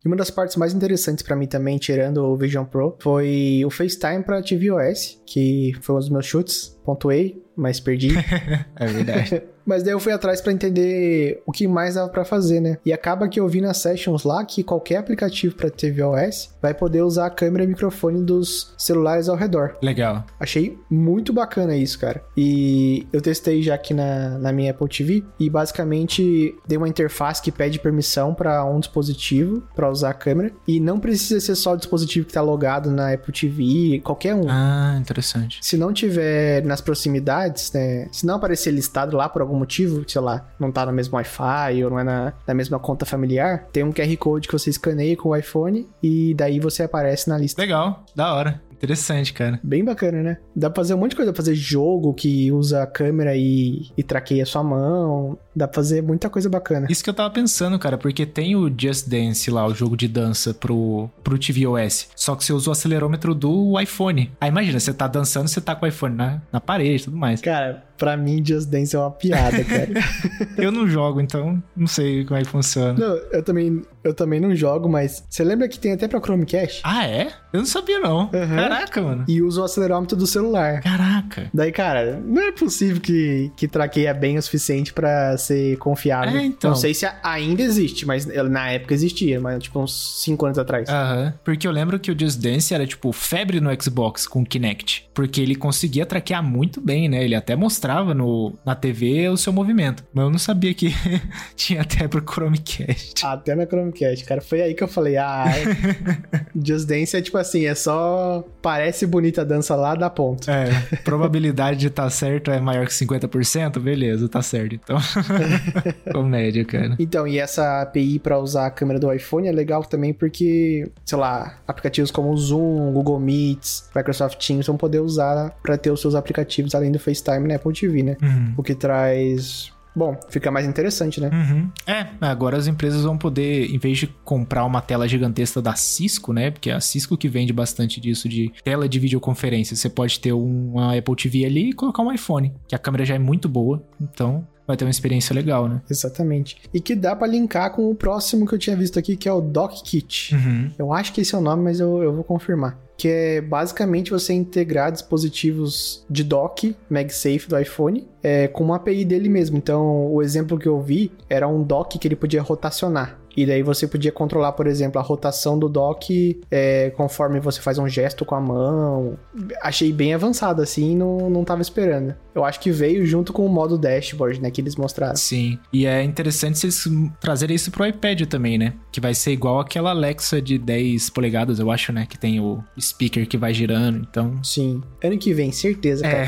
Uma das partes mais interessantes para mim também, tirando o Vision Pro, foi o FaceTime para tvOS, que foi um dos meus chutes. Pontuei, mas perdi. é verdade. Mas daí eu fui atrás para entender o que mais dava para fazer, né? E acaba que eu vi nas sessions lá que qualquer aplicativo para tvOS vai poder usar a câmera e microfone dos celulares ao redor. Legal. Achei muito bacana isso, cara. E eu testei já aqui na, na minha Apple TV e basicamente dei uma interface que pede permissão para um dispositivo para usar a câmera e não precisa ser só o dispositivo que tá logado na Apple TV, qualquer um. Ah, interessante. Se não tiver nas proximidades, né? Se não aparecer listado lá por algum motivo, sei lá, não tá no mesmo Wi-Fi ou não é na, na mesma conta familiar, tem um QR Code que você escaneia com o iPhone e daí você aparece na lista. Legal, da hora. Interessante, cara. Bem bacana, né? Dá pra fazer um monte de coisa. Dá pra fazer jogo que usa a câmera e, e traqueia sua mão. Dá pra fazer muita coisa bacana. Isso que eu tava pensando, cara, porque tem o Just Dance lá, o jogo de dança pro, pro tvOS. Só que você usa o acelerômetro do iPhone. Aí imagina, você tá dançando, você tá com o iPhone na, na parede e tudo mais. Cara, pra mim Just Dance é uma piada, cara. eu não jogo, então não sei como é que funciona. Não, eu também, eu também não jogo, mas você lembra que tem até pra Chromecast? Ah, é? Eu não sabia, não. Uhum. Caraca, mano. E usa o acelerômetro do celular. Caraca. Daí, cara, não é possível que, que traqueia bem o suficiente para ser confiável. É, então. Não sei se ainda existe, mas na época existia, mas tipo uns 5 anos atrás. Aham. Uhum. Porque eu lembro que o Just Dance era tipo febre no Xbox com o Kinect. Porque ele conseguia traquear muito bem, né? Ele até mostrava no, na TV o seu movimento. Mas eu não sabia que tinha até pro Chromecast. Até na Chromecast, cara. Foi aí que eu falei, ah, Just Dance é tipo tipo assim, é só. Parece bonita a dança lá, dá ponto. É, probabilidade de estar tá certo é maior que 50%? Beleza, tá certo. Então. Comédia, cara. Então, e essa API para usar a câmera do iPhone é legal também porque, sei lá, aplicativos como o Zoom, Google Meets, Microsoft Teams vão poder usar para ter os seus aplicativos além do FaceTime na Apple TV, né? Uhum. O que traz Bom, fica mais interessante, né? Uhum. É, agora as empresas vão poder, em vez de comprar uma tela gigantesca da Cisco, né? Porque é a Cisco que vende bastante disso de tela de videoconferência. Você pode ter uma Apple TV ali e colocar um iPhone, que a câmera já é muito boa. Então, vai ter uma experiência legal, né? Exatamente. E que dá para linkar com o próximo que eu tinha visto aqui, que é o Dock Kit. Uhum. Eu acho que esse é o nome, mas eu, eu vou confirmar que é basicamente você integrar dispositivos de dock MagSafe do iPhone é, com uma API dele mesmo. Então, o exemplo que eu vi era um dock que ele podia rotacionar. E daí você podia controlar, por exemplo, a rotação do dock é, conforme você faz um gesto com a mão. Achei bem avançado assim, não, não tava esperando. Eu acho que veio junto com o modo dashboard, né, que eles mostraram. Sim. E é interessante vocês trazerem isso pro iPad também, né? Que vai ser igual aquela Alexa de 10 polegadas, eu acho, né? Que tem o speaker que vai girando, então... Sim. Ano que vem, certeza, cara.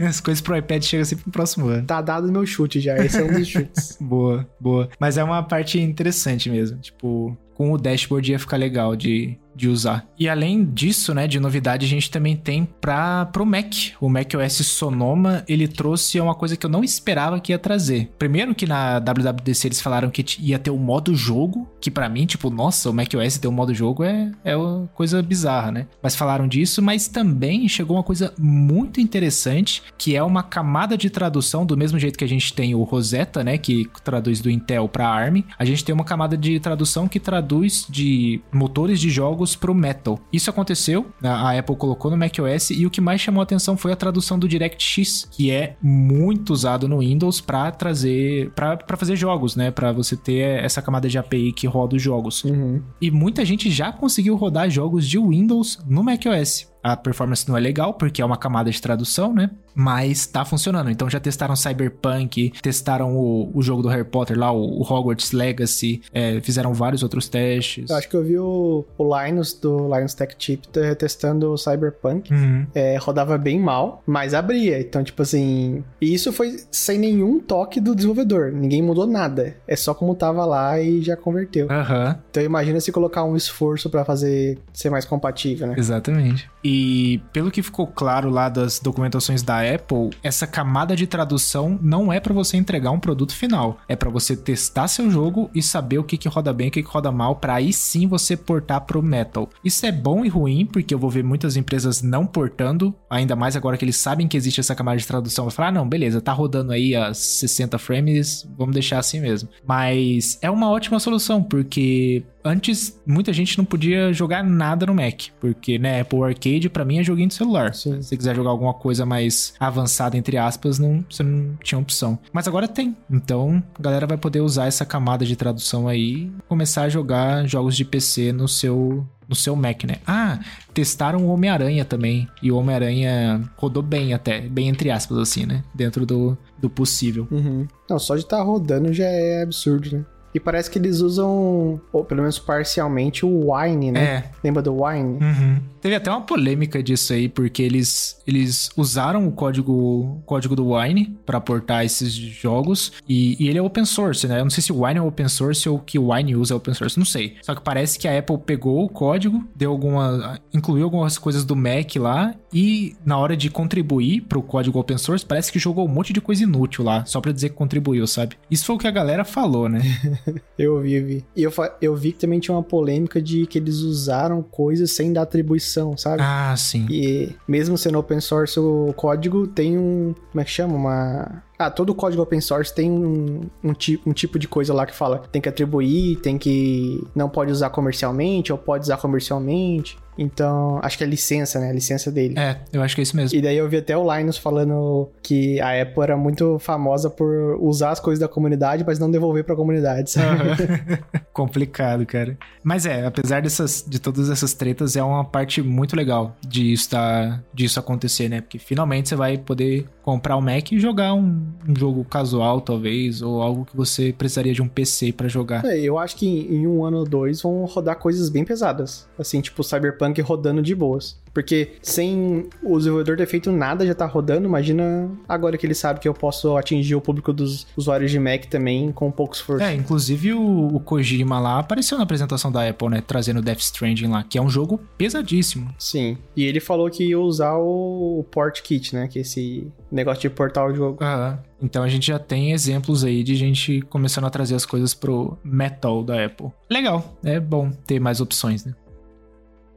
É. As coisas pro iPad chegam sempre no próximo ano. Tá dado meu chute já, esse é um dos chutes. boa, boa. Mas é uma parte interessante mesmo. Tipo, com o dashboard ia ficar legal de, de usar. E além disso, né, de novidade, a gente também tem para pro Mac. O Mac OS Sonoma, ele trouxe uma coisa que eu não esperava que ia trazer. Primeiro que na WWDC eles falaram que ia ter o modo jogo, que para mim, tipo, nossa, o Mac OS ter o modo jogo é, é uma coisa bizarra, né? Mas falaram disso, mas também chegou uma coisa muito interessante, que é uma camada de tradução, do mesmo jeito que a gente tem o Rosetta, né, que traduz do Intel para ARM, a gente tem uma camada de tradução que traduz de motores de jogos jogos pro Metal. Isso aconteceu, a Apple colocou no macOS e o que mais chamou a atenção foi a tradução do DirectX, que é muito usado no Windows para trazer, para fazer jogos, né? Para você ter essa camada de API que roda os jogos. Uhum. E muita gente já conseguiu rodar jogos de Windows no macOS. A performance não é legal, porque é uma camada de tradução, né? Mas tá funcionando. Então já testaram Cyberpunk, testaram o, o jogo do Harry Potter lá, o, Hogwarts Legacy, é, fizeram vários outros testes. Eu acho que eu vi o, o Linus do Linus Tech Chip testando o Cyberpunk. Uhum. É, rodava bem mal, mas abria. Então, tipo assim. E isso foi sem nenhum toque do desenvolvedor. Ninguém mudou nada. É só como tava lá e já converteu. Aham, Então imagina se colocar um esforço pra fazer ser mais compatível, né? exatamente. E pelo que ficou claro lá das documentações da Apple, essa camada de tradução não é pra você entregar um produto final. É pra você testar seu jogo e saber o que, que roda bem e o que, que roda mal, pra aí sim você portar pro Metal. Isso é bom e ruim, porque eu vou ver muitas empresas não portando, ainda mais agora que eles sabem que existe essa camada de tradução. Vai falar, ah, não, beleza, tá rodando aí a 60 frames, vamos deixar assim mesmo. Mas é uma ótima solução, porque antes muita gente não podia jogar nada no Mac, porque, né, Apple Arcade pra mim é joguinho de celular. Sim. Se você quiser jogar alguma coisa mais avançada, entre aspas, não, você não tinha opção. Mas agora tem. Então, a galera vai poder usar essa camada de tradução aí e começar a jogar jogos de PC no seu no seu Mac, né? Ah, testaram o Homem-Aranha também. E o Homem-Aranha rodou bem até, bem entre aspas, assim, né? Dentro do, do possível. Uhum. Não, só de estar tá rodando já é absurdo, né? E parece que eles usam, ou pelo menos parcialmente, o Wine, né? É. Lembra do Wine? Uhum. Teve até uma polêmica disso aí, porque eles, eles usaram o código, o código do Wine para portar esses jogos, e, e, ele é open source, né? Eu não sei se o Wine é open source ou que o Wine usa é open source, não sei. Só que parece que a Apple pegou o código, deu alguma. incluiu algumas coisas do Mac lá, e na hora de contribuir pro código open source, parece que jogou um monte de coisa inútil lá, só pra dizer que contribuiu, sabe? Isso foi o que a galera falou, né? eu vi, eu vi. E eu, eu vi que também tinha uma polêmica de que eles usaram coisas sem dar atribuição, sabe? Ah, sim. E mesmo sendo open source, o código tem um. Como é que chama? Uma. Ah, todo código open source tem um, um, ti, um, tipo de coisa lá que fala tem que atribuir, tem que. não pode usar comercialmente, ou pode usar comercialmente. Então, acho que é licença, né? A licença dele. É, eu acho que é isso mesmo. E daí eu vi até o Linus falando que a Apple era muito famosa por usar as coisas da comunidade, mas não devolver pra comunidade, sabe? Uhum. Complicado, cara. Mas é, apesar dessas, de todas essas tretas, é uma parte muito legal de isso, tá, disso acontecer, né? Porque finalmente você vai poder comprar o um Mac e jogar um, um, jogo casual, talvez, ou algo que você precisaria de um PC para jogar. É, eu acho que em, em, um ano ou dois vão rodar coisas bem pesadas. Assim, tipo Cyberpunk rodando de boas. Porque sem o desenvolvedor ter feito nada, já tá rodando. Imagina agora que ele sabe que eu posso atingir o público dos usuários de Mac também com pouco esforço. É, inclusive o, o Kojima lá apareceu na apresentação da Apple, né? Trazendo Death Stranding lá, que é um jogo pesadíssimo. Sim. E ele falou que ia usar o Port Kit, né? Que é esse negócio de portar o jogo. Aham. Então a gente já tem exemplos aí de gente começando a trazer as coisas pro metal da Apple. Legal, é bom ter mais opções, né?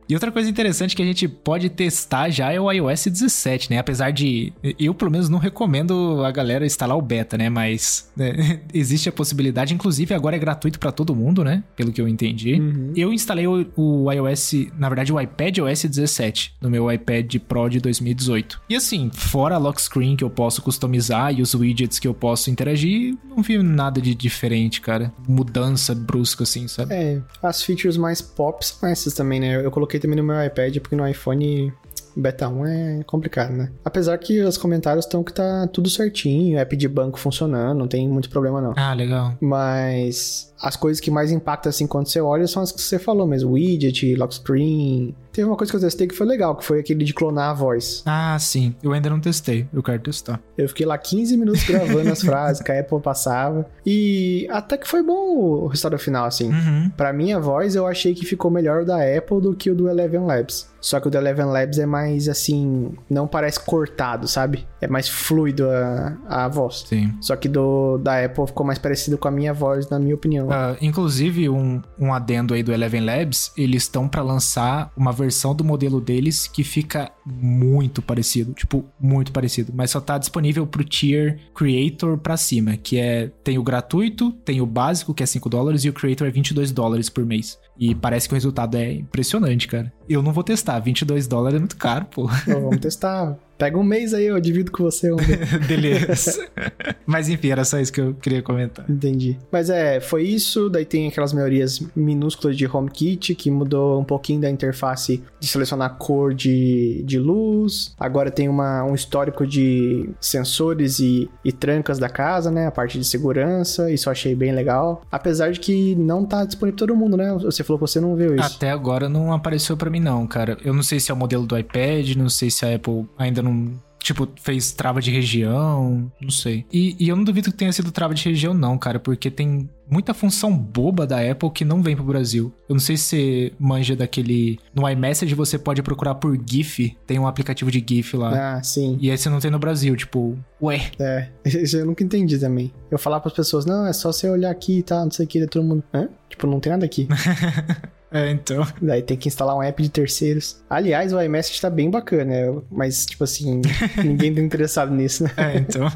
E outra coisa interessante que a gente pode testar já é o iOS 17, né? Apesar de eu, pelo menos, não recomendo a galera instalar o beta, né? Mas né? existe a possibilidade, inclusive agora é gratuito para todo mundo, né? Pelo que eu entendi. Uhum. Eu instalei o, o, iOS, na verdade, o iPad OS 17 no meu iPad Pro de 2018. E assim, fora a lock screen que eu posso customizar e os widgets que eu posso interagir, não vi nada de diferente, cara. Mudança brusca, assim, sabe? É, as features mais pop são essas também, né? Eu coloquei também no meu iPad, porque no iPhone beta 1 é complicado, né? Apesar que os comentários estão que tá tudo certinho, app de banco funcionando, não tem muito problema não. Ah, legal. Mas as coisas que mais impactam assim quando você olha são as que você falou mesmo, widget, lock screen. Teve uma coisa que eu testei que foi legal, que foi aquele de clonar a voz. Ah, sim. Eu ainda não testei, eu quero testar. Eu fiquei lá 15 minutos gravando as frases que a Apple passava e até que foi bom o resultado final assim. Uhum. Para minha voz eu achei que ficou melhor o da Apple do que o do Eleven Labs. Só que o do Eleven Labs é mais assim, não parece cortado, sabe? É mais fluido a, a voz. Sim. Só que do da Apple ficou mais parecido com a minha voz, na minha opinião. Uh, inclusive, um, um adendo aí do Eleven Labs, eles estão para lançar uma versão do modelo deles que fica muito parecido, tipo, muito parecido, mas só tá disponível pro tier Creator pra cima, que é tem o gratuito, tem o básico, que é 5 dólares, e o Creator é 22 dólares por mês. E parece que o resultado é impressionante, cara. Eu não vou testar, 22 dólares é muito caro, pô. Pô, vamos testar. Pega um mês aí, eu divido com você. Um Beleza. Mas enfim, era só isso que eu queria comentar. Entendi. Mas é, foi isso. Daí tem aquelas melhorias minúsculas de HomeKit, que mudou um pouquinho da interface de selecionar cor de, de luz. Agora tem uma, um histórico de sensores e, e trancas da casa, né? A parte de segurança. Isso eu achei bem legal. Apesar de que não tá disponível para todo mundo, né? Você falou que você não viu isso. Até agora não apareceu para mim, não, cara. Eu não sei se é o modelo do iPad, não sei se a Apple ainda não tipo, fez trava de região, não sei. E, e, eu não duvido que tenha sido trava de região, não, cara, porque tem muita função boba da Apple que não vem pro Brasil. Eu não sei se você manja daquele. No iMessage você pode procurar por GIF, tem um aplicativo de GIF lá. Ah, sim. E aí você não tem no Brasil, tipo, ué. É, isso eu nunca entendi também. Eu falar pras pessoas, não, é só você olhar aqui e tá, não sei o que, todo mundo. Hã? Tipo, não tem nada aqui. É, então. Daí tem que instalar um app de terceiros. Aliás, o iMessage tá bem bacana, mas, tipo assim, ninguém tá interessado nisso, né? É, então.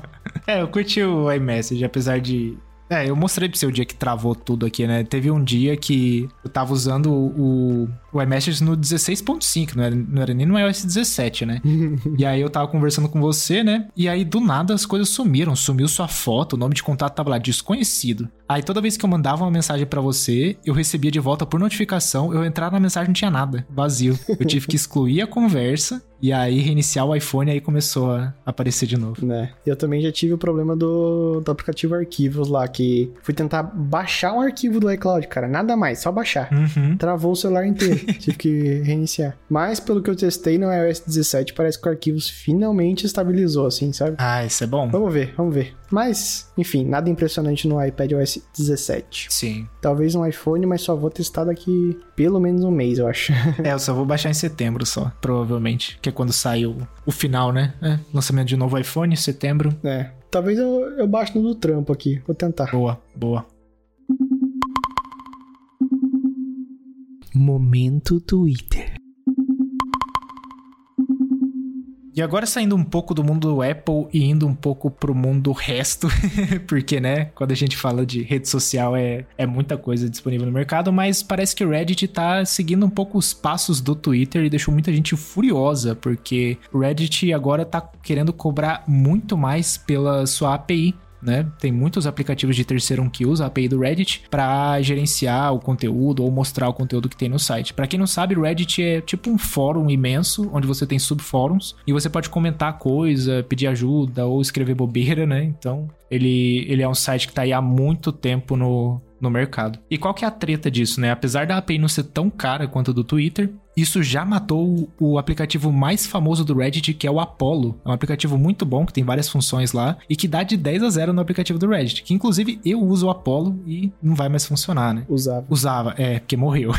É, eu curti o iMessage, apesar de é, eu mostrei pro seu dia que travou tudo aqui, né? Teve um dia que eu tava usando o, o iMessage no 16.5, não era, não era nem no iOS 17, né? e aí eu tava conversando com você, né? E aí do nada as coisas sumiram. Sumiu sua foto, o nome de contato tava lá, desconhecido. Aí toda vez que eu mandava uma mensagem para você, eu recebia de volta por notificação, eu entrava na mensagem não tinha nada, vazio. Eu tive que excluir a conversa e aí reiniciar o iPhone e aí começou a aparecer de novo. Né? Eu também já tive o problema do, do aplicativo Arquivos lá, que fui tentar baixar um arquivo do iCloud, cara, nada mais, só baixar. Uhum. Travou o celular inteiro, tive que reiniciar. Mas pelo que eu testei no iOS 17, parece que o Arquivos finalmente estabilizou, assim, sabe? Ah, isso é bom. Vamos ver, vamos ver. Mas, enfim, nada impressionante no iPad OS 17. Sim. Talvez no iPhone, mas só vou testar daqui pelo menos um mês, eu acho. é, eu só vou baixar em setembro só, provavelmente. Que é quando sai o, o final, né? É, lançamento de novo iPhone, setembro. É. Talvez eu, eu baixe no do trampo aqui. Vou tentar. Boa, boa. Momento Twitter. E agora saindo um pouco do mundo do Apple e indo um pouco pro mundo resto, porque, né, quando a gente fala de rede social é, é muita coisa disponível no mercado, mas parece que o Reddit tá seguindo um pouco os passos do Twitter e deixou muita gente furiosa, porque o Reddit agora tá querendo cobrar muito mais pela sua API né? Tem muitos aplicativos de terceiro que usam a API do Reddit para gerenciar o conteúdo ou mostrar o conteúdo que tem no site. Para quem não sabe, o Reddit é tipo um fórum imenso onde você tem subfóruns e você pode comentar coisa, pedir ajuda ou escrever bobeira, né? Então, ele, ele é um site que tá aí há muito tempo no, no mercado. E qual que é a treta disso, né? Apesar da API não ser tão cara quanto a do Twitter, isso já matou o aplicativo mais famoso do Reddit, que é o Apollo. É um aplicativo muito bom, que tem várias funções lá, e que dá de 10 a 0 no aplicativo do Reddit. Que inclusive eu uso o Apollo e não vai mais funcionar, né? Usava. Usava, é, porque morreu.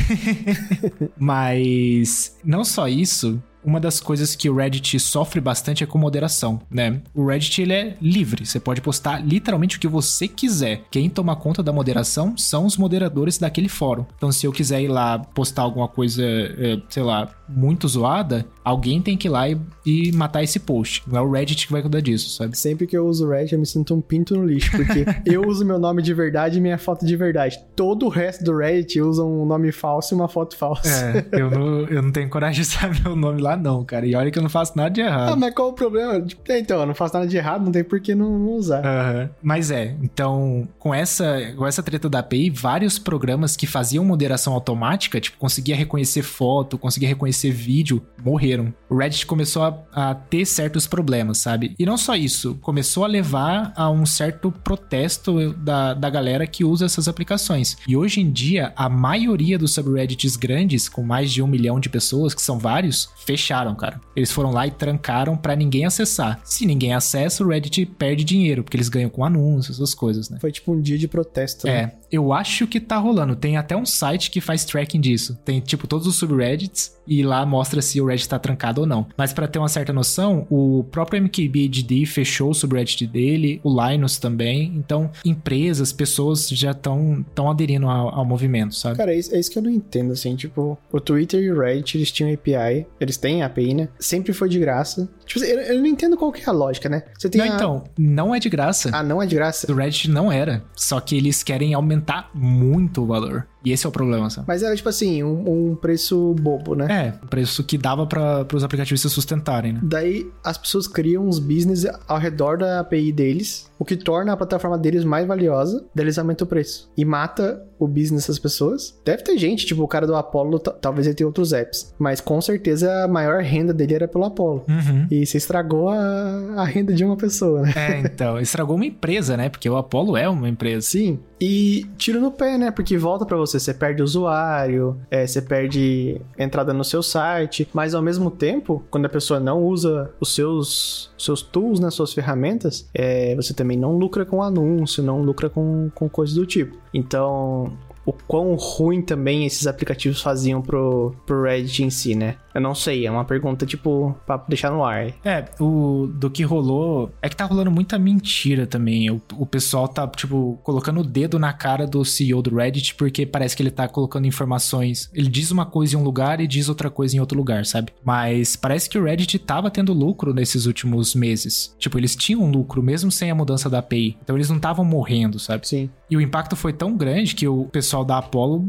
Mas não só isso, uma das coisas que o Reddit sofre bastante é com moderação, né? O Reddit ele é livre, você pode postar literalmente o que você quiser. Quem toma conta da moderação são os moderadores daquele fórum. Então, se eu quiser ir lá postar alguma coisa, é, sei lá, muito zoada, alguém tem que ir lá e, e, matar esse post. Não é o Reddit que vai cuidar disso, sabe? Sempre que eu uso o Reddit, eu me sinto um pinto no lixo, porque eu uso meu nome de verdade e minha foto de verdade. Todo o resto do Reddit usa um nome falso e uma foto falsa. É, eu não, eu não tenho coragem de saber o nome lá, não, cara. E olha que eu não faço nada de errado. Ah, mas qual o problema? Tipo, então, eu não faço nada de errado, não tem por que não, não usar. Uhum. Mas é, então, com essa, com essa treta da API, vários programas que faziam moderação automática, tipo, conseguia reconhecer foto, conseguia reconhecer vídeo, morreram. O Reddit começou a, a, ter certos problemas, sabe? E não só isso, começou a levar a um certo protesto da, da galera que usa essas aplicações. E hoje em dia, a maioria dos subreddits grandes, com mais de um milhão de pessoas, que são vários, fecharam, cara. Eles foram lá e trancaram para ninguém acessar. Se ninguém acessa, o Reddit perde dinheiro, porque eles ganham com anúncios, essas coisas, né? Foi tipo um dia de protesto. Né? É, eu acho que tá rolando. Tem até um site que faz tracking disso. Tem, tipo, todos os subreddits e lá mostra se o Reddit tá trancado ou não. Mas para ter uma certa noção, o próprio MKBHD fechou o subreddit dele, o Linus também. Então, empresas, pessoas já estão tão aderindo ao, ao, movimento, sabe? Cara, é isso, é isso, que eu não entendo, assim. Tipo, o Twitter e o Reddit, eles tinham API, eles têm API, né? Sempre foi de graça. Tipo, eu, eu não entendo qual que é a lógica, né? Você tem não, a... então, não é de graça. Ah, não é de graça? Do Reddit não era. Só que eles querem aumentar muito o valor. E esse é o problema, sabe? Mas era tipo assim, um, um preço bobo, né? É, um preço que dava para os aplicativos se sustentarem, né? Daí as pessoas criam uns business ao redor da API deles, o que torna a plataforma deles mais valiosa, daí eles aumentam o preço. E mata o business das pessoas. Deve ter gente, tipo o cara do Apollo, talvez ele tenha outros apps, mas com certeza a maior renda dele era pelo Apollo. Uhum. E você estragou a, a renda de uma pessoa, né? É, então, estragou uma empresa, né? Porque o Apollo é uma empresa. Sim. E tiro no pé, né? Porque volta para você, você perde usuário, é, você perde entrada no seu site, mas ao mesmo tempo, quando a pessoa não usa os seus, seus tools, né, suas ferramentas, é, você também não lucra com anúncio, não lucra com, com coisas do tipo. Então, o quão ruim também esses aplicativos faziam pro, pro Reddit em si, né? Eu não sei, é uma pergunta, tipo, pra deixar no ar. É, o do que rolou. É que tá rolando muita mentira também. O, o pessoal tá, tipo, colocando o dedo na cara do CEO do Reddit, porque parece que ele tá colocando informações. Ele diz uma coisa em um lugar e diz outra coisa em outro lugar, sabe? Mas parece que o Reddit tava tendo lucro nesses últimos meses. Tipo, eles tinham lucro mesmo sem a mudança da API. Então eles não estavam morrendo, sabe? Sim. E o impacto foi tão grande que o pessoal da Apollo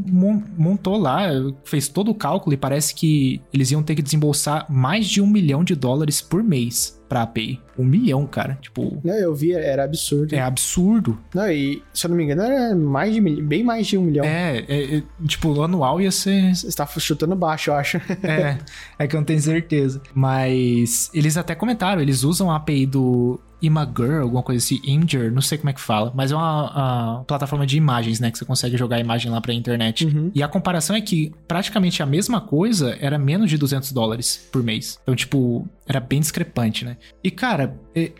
montou lá, fez todo o cálculo e parece que eles iam ter que desembolsar mais de um milhão de dólares por mês pra API. Um milhão, cara. Tipo. Não, eu vi, era absurdo. É absurdo. Não, e se eu não me engano, era mais de bem mais de um milhão. É, é, é tipo, anual ia ser. Você tá chutando baixo, eu acho. é, é que eu não tenho certeza. Mas eles até comentaram, eles usam a API do Imager, alguma coisa assim, Inger, não sei como é que fala, mas é uma, uma, plataforma de imagens, né, que você consegue jogar a imagem lá pra internet. Uhum. E a comparação é que praticamente a mesma coisa era menos de 200 dólares por mês. Então, tipo, era bem discrepante, né? E, cara,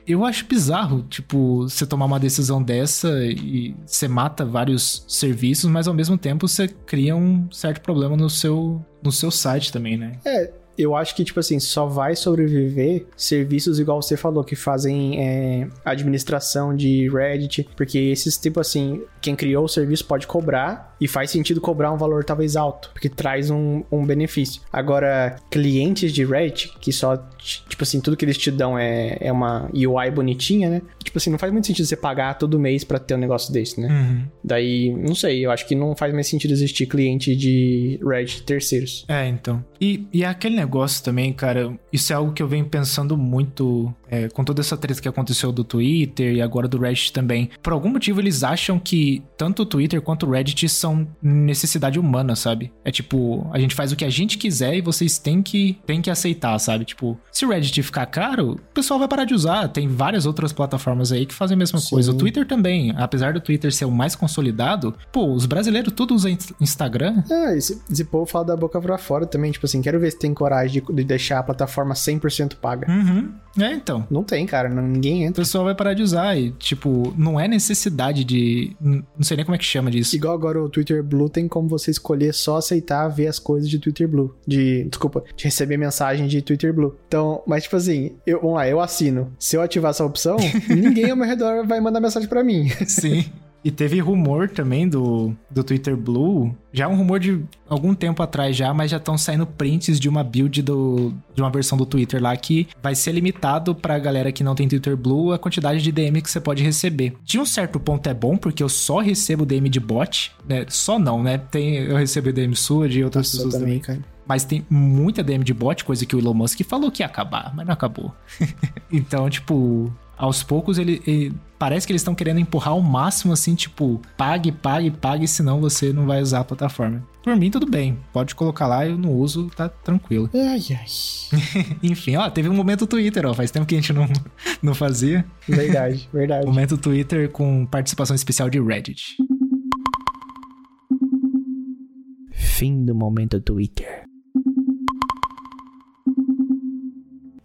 eu acho bizarro, tipo, você tomar uma decisão dessa e você mata vários serviços, mas ao mesmo tempo você cria um certo problema no seu, no seu site também, né? É, eu acho que, tipo assim, só vai sobreviver serviços igual você falou, que fazem é, administração de Reddit, porque esses, tipo assim, quem criou o serviço pode cobrar e faz sentido cobrar um valor talvez alto, porque traz um, um benefício. Agora, clientes de Reddit, que só, tipo assim, tudo que eles te dão é, é uma UI bonitinha, né? Tipo assim, não faz muito sentido você pagar todo mês para ter um negócio desse, né? Uhum. Daí, não sei, eu acho que não faz mais sentido existir cliente de Reddit terceiros. É, então. E, e é aquele negócio também, cara, isso é algo que eu venho pensando muito é, com toda essa treta que aconteceu do Twitter e agora do Reddit também. Por algum motivo eles acham que tanto o Twitter quanto o Reddit são necessidade humana, sabe? É tipo, a gente faz o que a gente quiser e vocês têm que, têm que aceitar, sabe? Tipo, se o Reddit ficar caro, o pessoal vai parar de usar. Tem várias outras plataformas aí que fazem a mesma Sim. coisa. O Twitter também, apesar do Twitter ser o mais consolidado, pô, os brasileiros tudo usam Instagram. É, esse, esse povo fala da boca pra fora também, tipo assim, quero ver se tem coragem de, de deixar a plataforma 100% paga. Uhum. É, então. Não tem, cara. Não, ninguém entra. O pessoal vai parar de usar e, tipo, não é necessidade de. Não sei nem como é que chama disso. Igual agora o Twitter Blue tem como você escolher só aceitar ver as coisas de Twitter Blue. De. Desculpa, de receber mensagem de Twitter Blue. Então, mas tipo assim, eu, vamos lá, eu assino. Se eu ativar essa opção, ninguém ao meu redor vai mandar mensagem para mim. Sim. E teve rumor também do, do Twitter Blue, já um rumor de algum tempo atrás já, mas já estão saindo prints de uma build do, de uma versão do Twitter lá que vai ser limitado pra galera que não tem Twitter Blue a quantidade de DM que você pode receber. De um certo ponto é bom, porque eu só recebo DM de bot, né? Só não, né? Tem, eu recebo DM sua de outras Nossa, pessoas também. também. Cara mas tem muita DM de bot, coisa que o Elon Musk falou que ia acabar, mas não acabou. então, tipo, aos poucos ele, ele parece que eles estão querendo empurrar ao máximo assim, tipo, pague, pague, pague, senão você não vai usar a plataforma. Por mim, tudo bem. Pode colocar lá, eu não uso, tá tranquilo. Ai, ai. Enfim, ó, teve um momento Twitter, ó. Faz tempo que a gente não, não fazia. Verdade, verdade. momento Twitter com participação especial de Reddit. Fim do momento Twitter.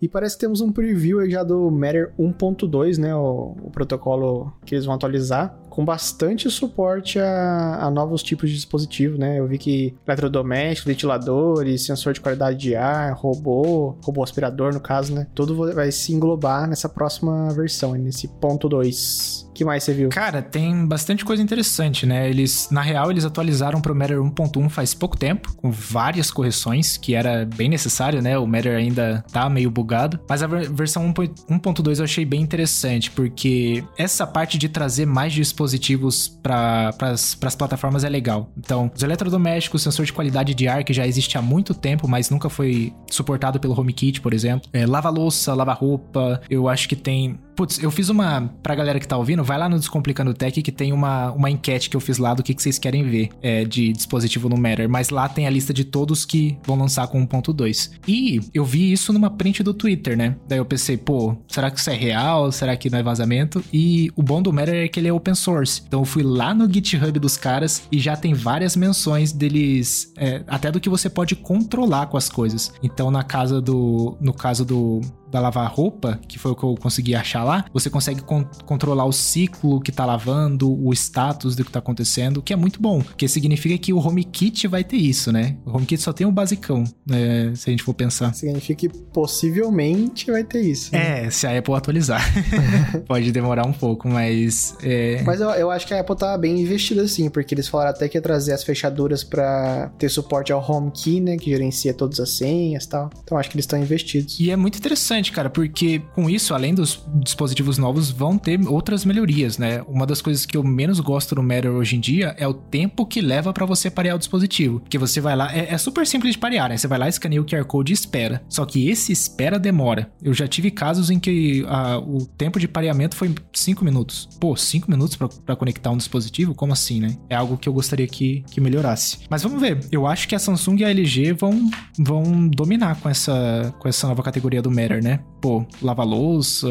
E parece que temos um preview aí já do Matter 1.2, né? O, o protocolo que eles vão atualizar com bastante suporte a, a, novos tipos de dispositivo, né? Eu vi que eletrodomésticos, ventiladores, sensor de qualidade de ar, robô, robô aspirador no caso, né? Tudo vai se englobar nessa próxima versão, nesse ponto 2 que mais você viu? Cara, tem bastante coisa interessante, né? Eles, na real, eles atualizaram pro Matter 1.1 faz pouco tempo, com várias correções, que era bem necessário, né? O Matter ainda tá meio bugado. Mas a versão 1.2 eu achei bem interessante, porque essa parte de trazer mais dispositivos para as plataformas é legal. Então, os eletrodomésticos, sensor de qualidade de ar, que já existe há muito tempo, mas nunca foi suportado pelo HomeKit, por exemplo. É, lava-louça, lava-roupa, eu acho que tem Putz, eu fiz uma. Pra galera que tá ouvindo, vai lá no Descomplicando Tech que tem uma, uma enquete que eu fiz lá do que, que vocês querem ver é, de dispositivo no Matter. Mas lá tem a lista de todos que vão lançar com 1.2. E eu vi isso numa print do Twitter, né? Daí eu pensei, pô, será que isso é real? Será que não é vazamento? E o bom do Matter é que ele é open source. Então eu fui lá no GitHub dos caras e já tem várias menções deles, é, até do que você pode controlar com as coisas. Então na casa do. No caso do da lavar roupa, que foi o que eu consegui achar lá, você consegue con controlar o ciclo que tá lavando, o status do que tá acontecendo, que é muito bom, porque significa que o HomeKit vai ter isso, né? O HomeKit só tem o basicão, né? se a gente for pensar. Significa que possivelmente vai ter isso. Né? É, se a Apple atualizar. Pode demorar um pouco, mas... É... Mas eu, eu acho que a Apple tá bem investida assim, porque eles falaram até que ia trazer as fechaduras para ter suporte ao HomeKey, né? Que gerencia todas as senhas e tal. Então acho que eles estão investidos. E é muito interessante interessante, cara, porque com isso, além dos dispositivos novos, vão ter outras melhorias, né? Uma das coisas que eu menos gosto no Matter hoje em dia é o tempo que leva para você parear o dispositivo. Porque você vai lá, é, é, super simples de parear, né? Você vai lá, escaneia o QR Code e espera. Só que esse espera demora. Eu já tive casos em que a, o tempo de pareamento foi 5 minutos. Pô, 5 minutos para conectar um dispositivo? Como assim, né? É algo que eu gostaria que, que melhorasse. Mas vamos ver. Eu acho que a Samsung e a LG vão, vão dominar com essa, com essa nova categoria do Matter, né? Yeah. Pô, lava-louça.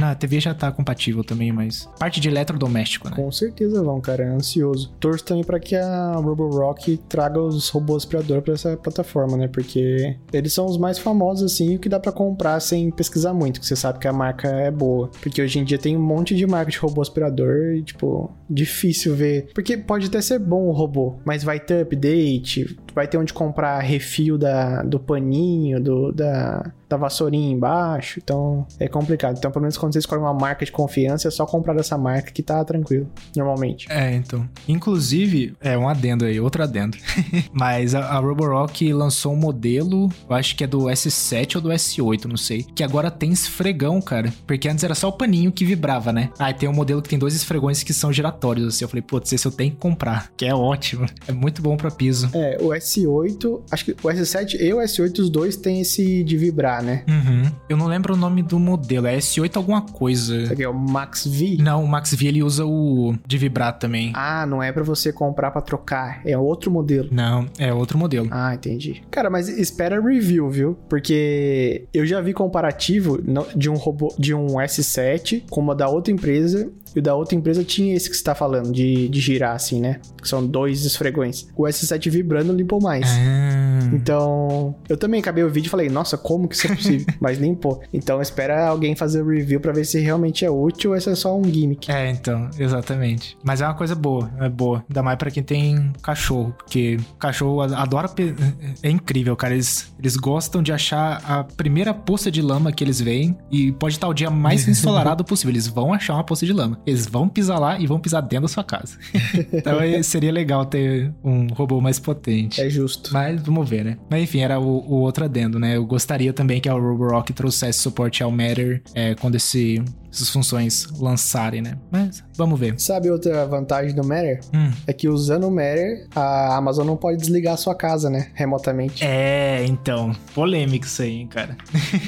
Na TV já tá compatível também, mas. Parte de eletrodoméstico, né? Com certeza vão, cara. É ansioso. Torço também pra que a Roborock traga os robôs aspirador pra essa plataforma, né? Porque eles são os mais famosos, assim, o que dá para comprar sem pesquisar muito, que você sabe que a marca é boa. Porque hoje em dia tem um monte de marca de robô aspirador e, tipo, difícil ver. Porque pode até ser bom o robô, mas vai ter update, vai ter onde comprar refil da, do paninho, do, da, da vassourinha embaixo. Então é complicado. Então, pelo menos quando você escolhe uma marca de confiança, é só comprar dessa marca que tá tranquilo, normalmente. É, então. Inclusive, é um adendo aí, outro adendo. Mas a, a Roborock lançou um modelo, eu acho que é do S7 ou do S8, não sei, que agora tem esfregão, cara. Porque antes era só o paninho que vibrava, né? Aí ah, tem um modelo que tem dois esfregões que são giratórios, assim. Eu falei, putz, esse eu tenho que comprar, que é ótimo. É muito bom para piso. É, o S8, acho que o S7 e o S8, os dois têm esse de vibrar, né? Uhum. Eu não lembro o nome do modelo, é S8 alguma coisa. Isso aqui é o Max V? Não, o Max V ele usa o de vibrar também. Ah, não é para você comprar para trocar, é outro modelo. Não, é outro modelo. Ah, entendi. Cara, mas espera review, viu? Porque eu já vi comparativo de um robô, de um S7 com uma da outra empresa e o da outra empresa tinha esse que você tá falando, de, de girar assim, né? Que são dois esfregões. O S7 vibrando limpou mais. Ah. Então, eu também acabei o vídeo e falei, nossa, como que isso é possível? Mas limpou. Então, espera alguém fazer o review para ver se realmente é útil ou se é só um gimmick. É, então, exatamente. Mas é uma coisa boa, é boa. Ainda mais para quem tem cachorro, porque cachorro adora. É incrível, cara. Eles, eles gostam de achar a primeira poça de lama que eles veem e pode estar o dia mais ensolarado possível. Eles vão achar uma poça de lama. Eles vão pisar lá e vão pisar dentro da sua casa. então seria legal ter um robô mais potente. É justo. Mas vamos ver, né? Mas enfim, era o, o outro adendo, né? Eu gostaria também que a Roborock trouxesse suporte ao Matter é, quando esse essas funções lançarem, né? Mas vamos ver. Sabe outra vantagem do Matter? Hum. É que usando o Matter, a Amazon não pode desligar a sua casa, né? Remotamente. É, então. Polêmico isso aí, hein, cara.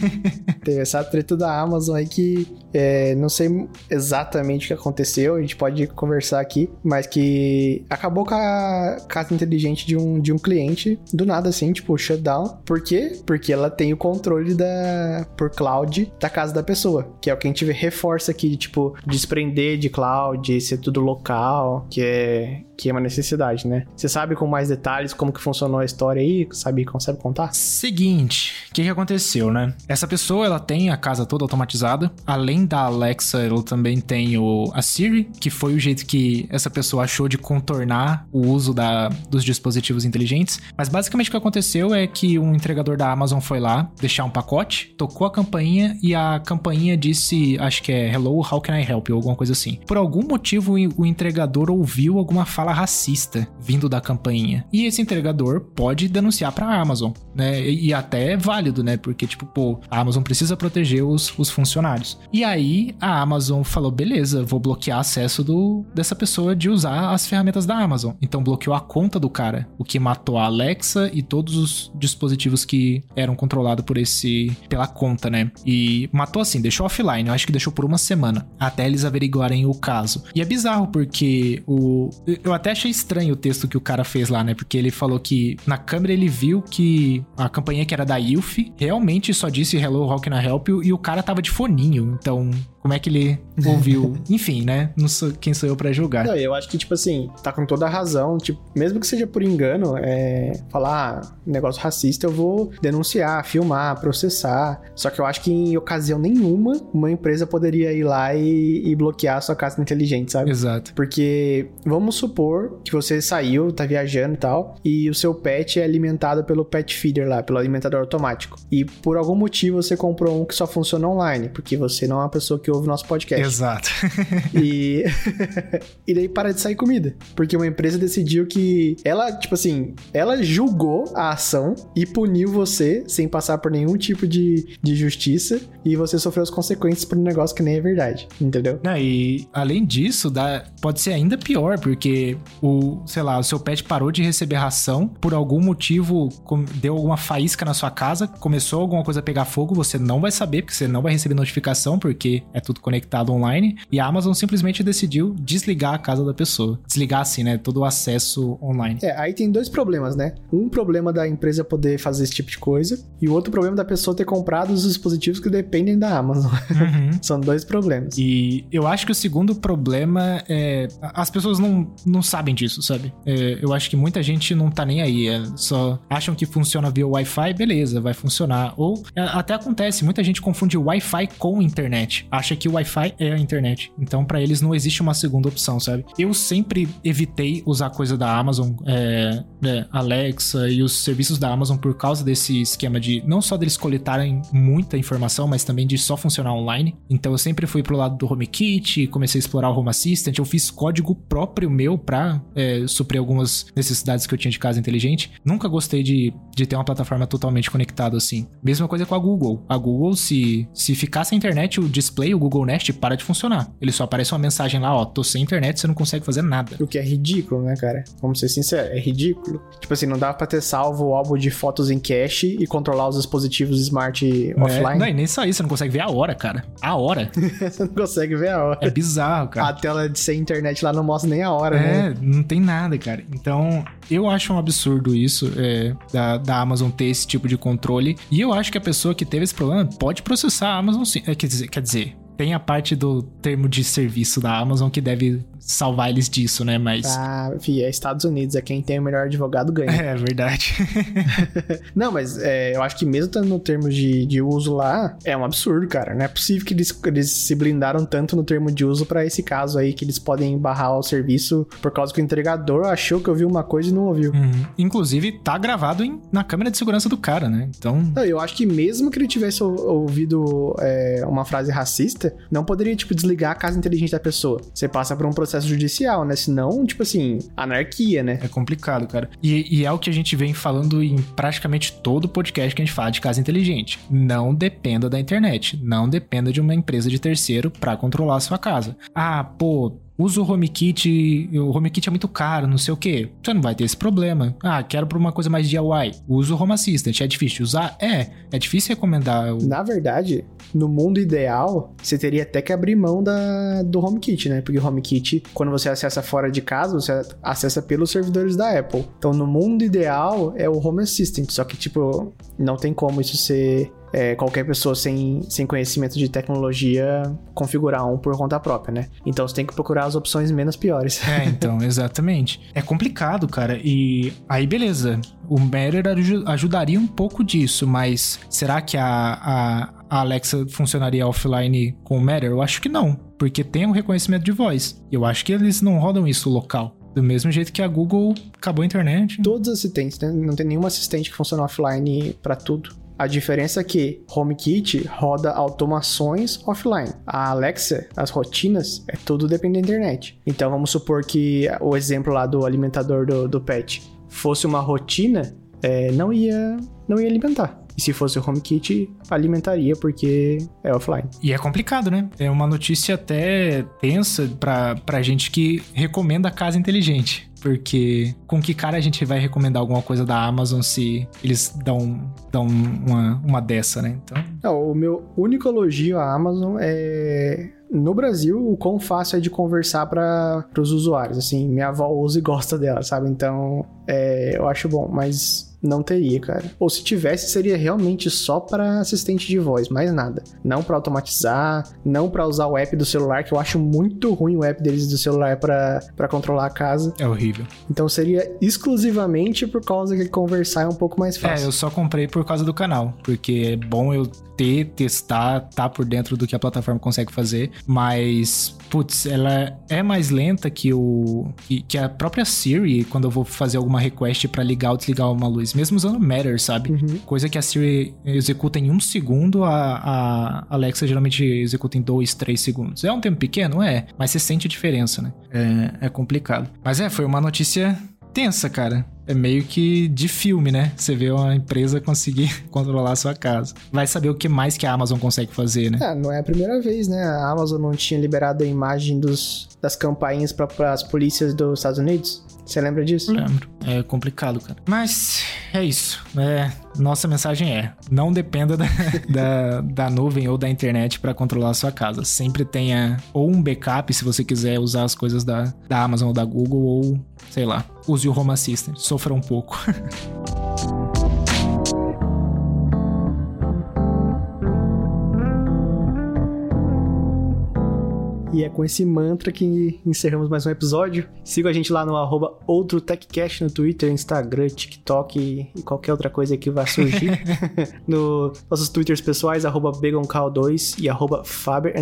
Teve essa treta da Amazon aí que é, não sei exatamente o que aconteceu, a gente pode conversar aqui, mas que acabou com a casa inteligente de um, de um cliente, do nada assim, tipo, shutdown. Por quê? Porque ela tem o controle da por cloud da casa da pessoa, que é o que a gente vê reforça aqui, de, tipo, desprender de cloud, ser tudo local, que é, que é uma necessidade, né? Você sabe com mais detalhes como que funcionou a história aí? Sabe, consegue contar? Seguinte, o que, que aconteceu, né? Essa pessoa, ela tem a casa toda automatizada. Além da Alexa, ela também tem o, a Siri, que foi o jeito que essa pessoa achou de contornar o uso da, dos dispositivos inteligentes. Mas basicamente o que aconteceu é que um entregador da Amazon foi lá deixar um pacote, tocou a campainha e a campainha disse, acho que é Hello, how can I help you? Alguma coisa assim. Por algum motivo, o entregador ouviu alguma fala racista vindo da campainha. E esse entregador pode denunciar para a Amazon, né? E, e, até é válido, né? Porque, tipo, pô, a Amazon precisa proteger os, os funcionários. E aí a Amazon falou: beleza, vou bloquear acesso do, dessa pessoa de usar as ferramentas da Amazon. Então bloqueou a conta do cara, o que matou a Alexa e todos os dispositivos que eram controlados por esse. pela conta, né? E matou assim, deixou offline. Eu acho que deixou por uma semana. Até eles averiguarem o caso. E é bizarro, porque o. Eu até achei estranho o texto que o cara fez lá, né? Porque ele falou que na câmera ele viu que a campanha que era da ILF realmente só disse Hello, can I help? E o cara tava de foninho. Então, como é que ele ouviu? Enfim, né? Não sou quem sou eu para julgar. Não, eu acho que, tipo assim, tá com toda a razão. Tipo, mesmo que seja por engano, é, falar ah, negócio racista, eu vou denunciar, filmar, processar. Só que eu acho que em ocasião nenhuma uma empresa poderia ir lá e, e bloquear a sua casa inteligente, sabe? Exato. Porque vamos supor que você saiu, tá viajando e tal, e o seu pet é alimentado pelo pet feeder lá, pelo alimentador automático. E por algum motivo você comprou um que só funciona online, porque você não é uma pessoa que ouve nosso podcast. Exato. e... e daí para de sair comida. Porque uma empresa decidiu que ela, tipo assim, ela julgou a ação e puniu você sem passar por nenhum tipo de, de justiça e você sofreu as consequências por um negócio que nem é verdade, entendeu? Não, e além disso, dá, pode ser ainda pior, porque o, sei lá, o seu pet parou de receber ração, por algum motivo deu alguma faísca na sua casa, começou alguma coisa a pegar fogo, você não vai saber, porque você não vai receber notificação, porque é tudo conectado online, e a Amazon simplesmente decidiu desligar a casa da pessoa. Desligar, assim, né? Todo o acesso online. É, aí tem dois problemas, né? Um problema da empresa poder fazer esse tipo de coisa, e o outro problema da pessoa ter comprado os dispositivos que dependem da Amazon. Uhum. São dois problemas. E eu acho que o segundo problema é. As pessoas não, não sabem disso, sabe? É, eu acho que muita gente não tá nem aí. É, só acham que funciona via Wi-Fi, beleza, vai funcionar. Ou é, até acontece, muita gente confunde Wi-Fi com internet. Acha que o Wi-Fi é a internet. Então, para eles não existe uma segunda opção, sabe? Eu sempre evitei usar coisa da Amazon, é, é, Alexa e os serviços da Amazon por causa desse esquema de não só deles coletarem muita informação, mas também de só funcionar online. Então eu sempre fui pro lado do HomeKit, comecei a explorar o Home Assistant, eu fiz código próprio meu pra é, suprir algumas necessidades que eu tinha de casa inteligente. Nunca gostei de, de ter uma plataforma totalmente conectada assim. Mesma coisa com a Google. A Google, se, se ficar sem internet, o display, o Google Nest, para de funcionar. Ele só aparece uma mensagem lá, ó, tô sem internet, você não consegue fazer nada. O que é ridículo, né, cara? Vamos ser sinceros, é ridículo. Tipo assim, não dá pra ter salvo o álbum de fotos em cache e controlar os dispositivos smart é, offline. Não, e nem só isso, você não consegue ver a hora, cara. A hora. você não consegue ver a hora. É bizarro, cara. A tela de sem internet lá não mostra nem a hora, é, né? É, não tem nada, cara. Então, eu acho um absurdo isso, é, da, da Amazon ter esse tipo de controle. E eu acho que a pessoa que teve esse problema pode processar a Amazon sim. É, quer dizer, quer dizer tem a parte do termo de serviço da Amazon que deve salvar eles disso, né? Mas. Ah, fi, é Estados Unidos, é quem tem o melhor advogado ganha. É, verdade. não, mas é, eu acho que mesmo estando no termo de, de uso lá, é um absurdo, cara. Não é possível que eles, eles se blindaram tanto no termo de uso para esse caso aí, que eles podem barrar o serviço por causa que o entregador achou que ouviu uma coisa e não ouviu. Uhum. Inclusive, tá gravado em, na câmera de segurança do cara, né? Então. Não, eu acho que mesmo que ele tivesse ouvido é, uma frase racista, não poderia, tipo, desligar a casa inteligente da pessoa. Você passa por um processo processo judicial, né? Senão, tipo assim, anarquia, né? É complicado, cara. E, e é o que a gente vem falando em praticamente todo podcast que a gente fala de casa inteligente. Não dependa da internet. Não dependa de uma empresa de terceiro para controlar a sua casa. Ah, pô, usa o HomeKit, o HomeKit é muito caro, não sei o que. Você não vai ter esse problema. Ah, quero para uma coisa mais DIY. Usa o Home Assistant. É difícil de usar? É. É difícil recomendar. O... Na verdade, no mundo ideal, você teria até que abrir mão da, do HomeKit, né? Porque o HomeKit, quando você acessa fora de casa, você acessa pelos servidores da Apple. Então, no mundo ideal, é o Home Assistant. Só que, tipo, não tem como isso ser é, qualquer pessoa sem, sem conhecimento de tecnologia configurar um por conta própria, né? Então você tem que procurar as opções menos piores. É, então, exatamente. É complicado, cara. E aí, beleza. O Matter ajudaria um pouco disso, mas será que a, a, a Alexa funcionaria offline com o Matter? Eu acho que não, porque tem um reconhecimento de voz. Eu acho que eles não rodam isso local. Do mesmo jeito que a Google acabou a internet. Todos os assistentes, né? Não tem nenhum assistente que funciona offline para tudo. A diferença é que HomeKit roda automações offline. A Alexa, as rotinas, é tudo depende da internet. Então vamos supor que o exemplo lá do alimentador do, do pet fosse uma rotina, é, não ia não ia alimentar. E se fosse o HomeKit, alimentaria porque é offline. E é complicado, né? É uma notícia até tensa pra, pra gente que recomenda a casa inteligente. Porque com que cara a gente vai recomendar alguma coisa da Amazon se eles dão, dão uma, uma dessa, né? Então... Não, o meu único elogio à Amazon é no Brasil, o quão fácil é de conversar para os usuários. Assim, minha avó usa e gosta dela, sabe? Então, é, eu acho bom, mas não teria, cara. Ou se tivesse, seria realmente só para assistente de voz, mais nada. Não para automatizar, não para usar o app do celular, que eu acho muito ruim o app deles do celular para controlar a casa. É horrível. Então seria exclusivamente por causa que conversar é um pouco mais fácil. É, eu só comprei por causa do canal, porque é bom eu ter, testar, tá por dentro do que a plataforma consegue fazer, mas putz, ela é mais lenta que o que, que a própria Siri quando eu vou fazer alguma request para ligar ou desligar uma luz, mesmo usando Matter, sabe? Uhum. Coisa que a Siri executa em um segundo, a, a Alexa geralmente executa em dois, três segundos. É um tempo pequeno, é, mas você sente a diferença, né? É, é complicado. Mas é, foi uma notícia tensa, cara. É meio que de filme, né? Você vê uma empresa conseguir controlar a sua casa. Vai saber o que mais que a Amazon consegue fazer, né? É, não é a primeira vez, né? A Amazon não tinha liberado a imagem dos, das campainhas para as polícias dos Estados Unidos. Você lembra disso? Lembro. É complicado, cara. Mas é isso. É, nossa mensagem é: não dependa da, da, da nuvem ou da internet para controlar a sua casa. Sempre tenha ou um backup se você quiser usar as coisas da, da Amazon ou da Google, ou sei lá, use o Home Assistant. Sofra um pouco. E é com esse mantra que encerramos mais um episódio. Siga a gente lá no arroba OutroTechCast no Twitter, Instagram, TikTok e, qualquer outra coisa que vá surgir. no nossos Twitters pessoais, arroba BGoncal2 e arroba Faber.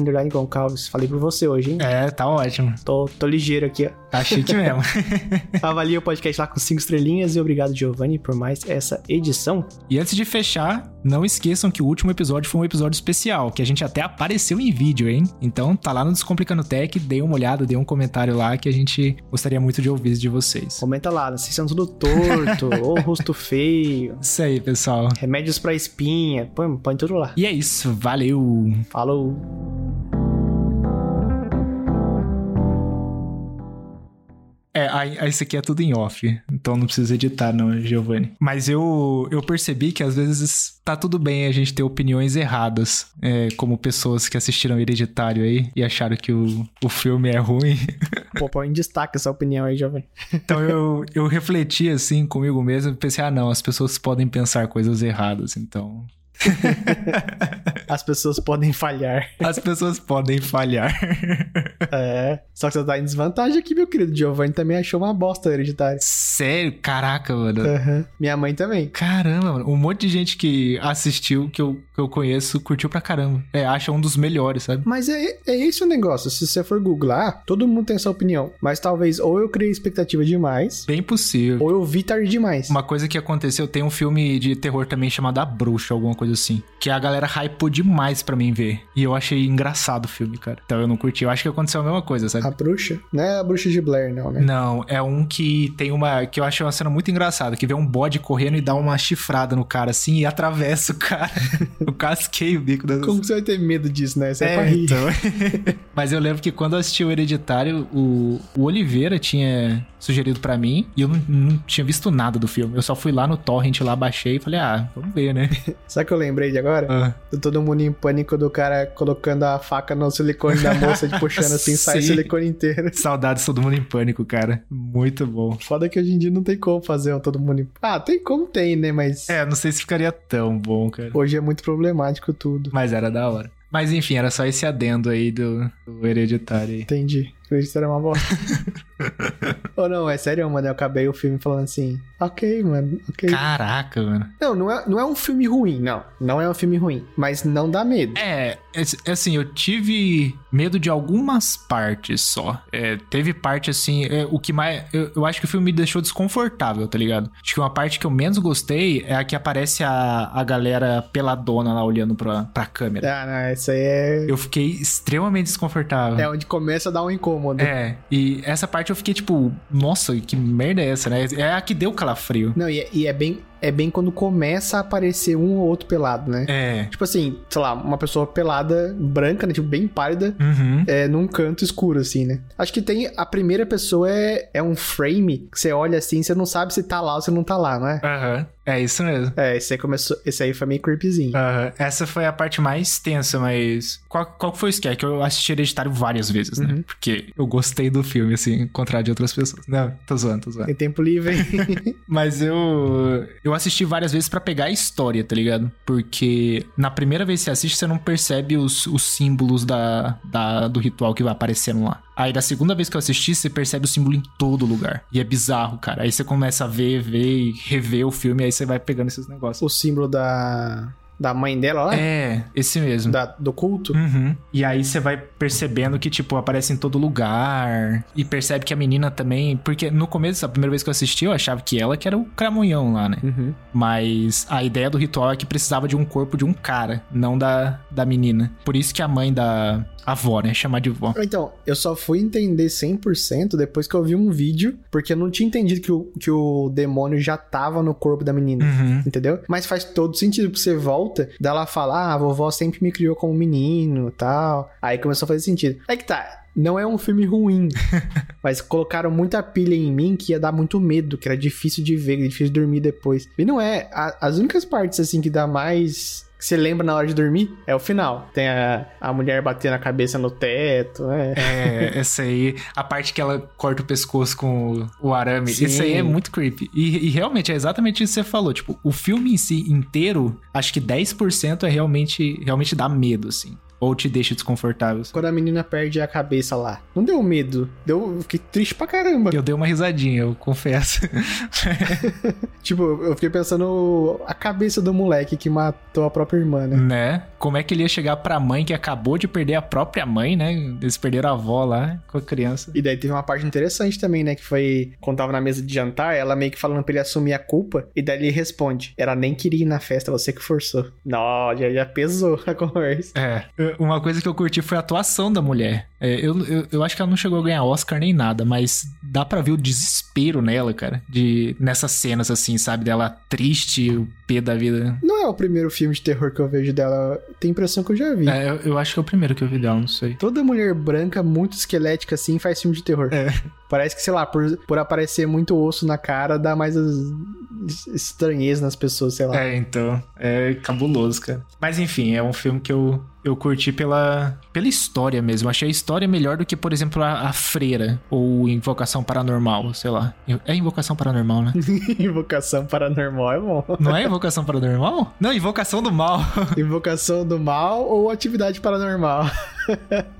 Falei por você hoje, hein? É, tá ótimo. Tô, tô ligeiro aqui, ó. Tá chique mesmo. Avalie o podcast lá com cinco estrelinhas e obrigado, Giovanni, por mais essa edição. E antes de fechar, não esqueçam que o último episódio foi um episódio especial, que a gente até apareceu em vídeo, hein? Então tá lá no Descomplicado Explicando Tech, dê uma olhada, dê um comentário lá que a gente gostaria muito de ouvir de vocês. Comenta lá, vocês são tudo torto, ou rosto feio. Isso aí, pessoal. Remédios pra espinha, põe, põe tudo lá. E é isso, valeu. Falou. É, aí, esse aqui é tudo em off, então não precisa editar, não, Giovanni. Mas eu, eu percebi que às vezes tá tudo bem a gente ter opiniões erradas, é, como pessoas que assistiram Hereditário aí e acharam que o, o filme é ruim. Pô, põe em destaque essa opinião aí, Giovanni. Então eu, eu refleti assim comigo mesmo e pensei, ah, não, as pessoas podem pensar coisas erradas, então As pessoas podem falhar. As pessoas podem falhar. É. Só que você tá em desvantagem aqui, meu querido. Giovanni também achou uma bosta hereditária. Sério? Caraca, mano. Uhum. Minha mãe também. Caramba, mano. Um monte de gente que assistiu, que eu, que eu conheço, curtiu pra caramba. É, acha um dos melhores, sabe? Mas é, é esse o negócio. Se você for googlar, todo mundo tem essa opinião. Mas talvez ou eu criei expectativa demais. Bem possível. Ou eu vi tarde demais. Uma coisa que aconteceu, tem um filme de terror também chamado A Bruxa, alguma coisa assim. Que a galera hypou demais pra mim ver. E eu achei engraçado o filme, cara. Então eu não curti. Eu acho que aconteceu a mesma coisa, sabe? A bruxa? Não é a bruxa de Blair, não, né? Não, é um que tem uma. que eu achei uma cena muito engraçada. Que vê um bode correndo e dá uma chifrada no cara assim e atravessa o cara. eu casquei o bico da. Como você vai ter medo disso, né? Você é, é pra rir. Então. Mas eu lembro que quando eu assisti o Hereditário, o, o Oliveira tinha sugerido para mim e eu não, não, tinha visto nada do filme. Eu só fui lá no Torrent, lá baixei e falei, ah, vamos ver, né? Sabe o que eu lembrei de agora? Ah. Do Todo mundo em pânico do cara colocando a faca no silicone da moça, de puxando assim, sai o silicone inteiro. Saudades todo mundo em pânico, cara. Muito bom. Foda que hoje em dia não tem como fazer um todo mundo em... Ah, tem como tem, né? Mas É, não sei se ficaria tão bom, cara. hoje é muito problemático tudo. Mas era da hora. Mas enfim, era só esse adendo aí do, do hereditário aí. Entendi. Acredito era uma bosta. Ou não, é sério, mano. Eu acabei o filme falando assim, ok, mano, ok. Caraca, mano. Não, não é, não é um filme ruim, não. Não é um filme ruim. Mas não dá medo. É, é, é assim, eu tive medo de algumas partes só. É, teve parte assim, é, o que mais. Eu, eu acho que o filme me deixou desconfortável, tá ligado? Acho que uma parte que eu menos gostei é a que aparece a, a galera peladona lá olhando pra, pra câmera. Ah, não, isso aí é. Eu fiquei extremamente desconfortável. É onde começa a dar um incômodo. É, e essa parte eu fiquei tipo, nossa, que merda é essa, né? É a que deu calafrio. Não, e é, e é bem. É bem quando começa a aparecer um ou outro pelado, né? É. Tipo assim, sei lá, uma pessoa pelada, branca, né? Tipo, bem pálida, Uhum. é, num canto escuro, assim, né? Acho que tem. A primeira pessoa é, é um frame que você olha assim, você não sabe se tá lá ou se não tá lá, não é? Aham. É isso mesmo. É, esse aí começou. Esse aí foi meio creepyzinho. Aham. Essa foi a parte mais tensa, mas. Qual, qual que foi o scare? Que eu assisti Hereditário várias vezes, né? Uhum. Porque eu gostei do filme, assim, contrário de outras pessoas. Não, tô zoando, tô zoando. Tem tempo livre. Mas eu. Eu assisti várias vezes pra pegar a história, tá ligado? Porque na primeira vez que você assiste, você não percebe os, os símbolos da, da, do ritual que vai aparecendo lá. Aí da segunda vez que eu assisti, você percebe o símbolo em todo lugar. E é bizarro, cara. Aí você começa a ver, ver e rever o filme, aí você vai pegando esses negócios. o símbolo da. Da mãe dela lá? É, esse mesmo. Da, do culto? Uhum. E aí você vai percebendo que, tipo, aparece em todo lugar. E percebe que a menina também. Porque no começo, a primeira vez que eu assisti, eu achava que ela que era o cramunhão lá, né? Uhum. Mas a ideia do ritual é que precisava de um corpo de um cara, não da, da menina. Por isso que a mãe da avó, né? Chamar de vó. Então, eu só fui entender 100% depois que eu vi um vídeo, porque eu não tinha entendido que o, que o demônio já tava no corpo da menina. Uhum. Entendeu? Mas faz todo sentido, porque você volta, dela falar, ah, a vovó sempre me criou como menino tal. Aí começou a fazer sentido. É que tá. Não é um filme ruim, mas colocaram muita pilha em mim que ia dar muito medo, que era difícil de ver, difícil de dormir depois. E não é. A- as únicas partes, assim, que dá mais. Que você lembra na hora de dormir é o final. Tem a, a mulher batendo a cabeça no teto, né? É, essa aí, a parte que ela corta o pescoço com o, o arame, Sim. isso aí é muito creepy. E, e realmente é exatamente isso que você falou. Tipo, o filme em si inteiro, acho que 10% é realmente, realmente dá medo, assim. Ou te deixa desconfortável. Quando a menina perde a cabeça lá. Não deu medo. Deu. eu Fiquei triste pra caramba. Eu dei uma risadinha, eu confesso. Tipo, eu fiquei pensando a cabeça do moleque que matou a própria irmã, né? né? Como é que ele ia chegar pra mãe que acabou de perder a própria mãe, né? Eles perderam a avó lá com a criança. E daí teve uma parte interessante também, né? Que foi quando tava na mesa de jantar, ela meio que falando pra ele assumir a culpa. E daí ele responde: Ela nem queria ir na festa, você que forçou. Não, já, já pesou a conversa. É, uma coisa que eu curti foi a atuação da mulher. É, eu, eu, eu acho que ela não chegou a ganhar Oscar nem nada, mas dá pra ver o desespero nela, cara. De, nessas cenas, assim, sabe? Dela triste, o pé da vida. Não é o primeiro filme de terror que eu vejo dela. Tem impressão que eu já vi. É, eu, eu acho que é o primeiro que eu vi dela, não sei. Toda mulher branca, muito esquelética assim, faz filme de terror. É. Parece que, sei lá, por, por aparecer muito osso na cara, dá mais as- estranheza nas pessoas, sei lá. É, então. É cabuloso, cara. Mas enfim, é um filme que eu, eu curti pela, pela história mesmo. Achei a história melhor do que, por exemplo, a, a Freira ou Invocação Paranormal, sei lá. É Invocação Paranormal, né? Invocação paranormal é bom. Não é Invocação Paranormal? Não, Invocação do Mal. Invocação do mal ou atividade paranormal?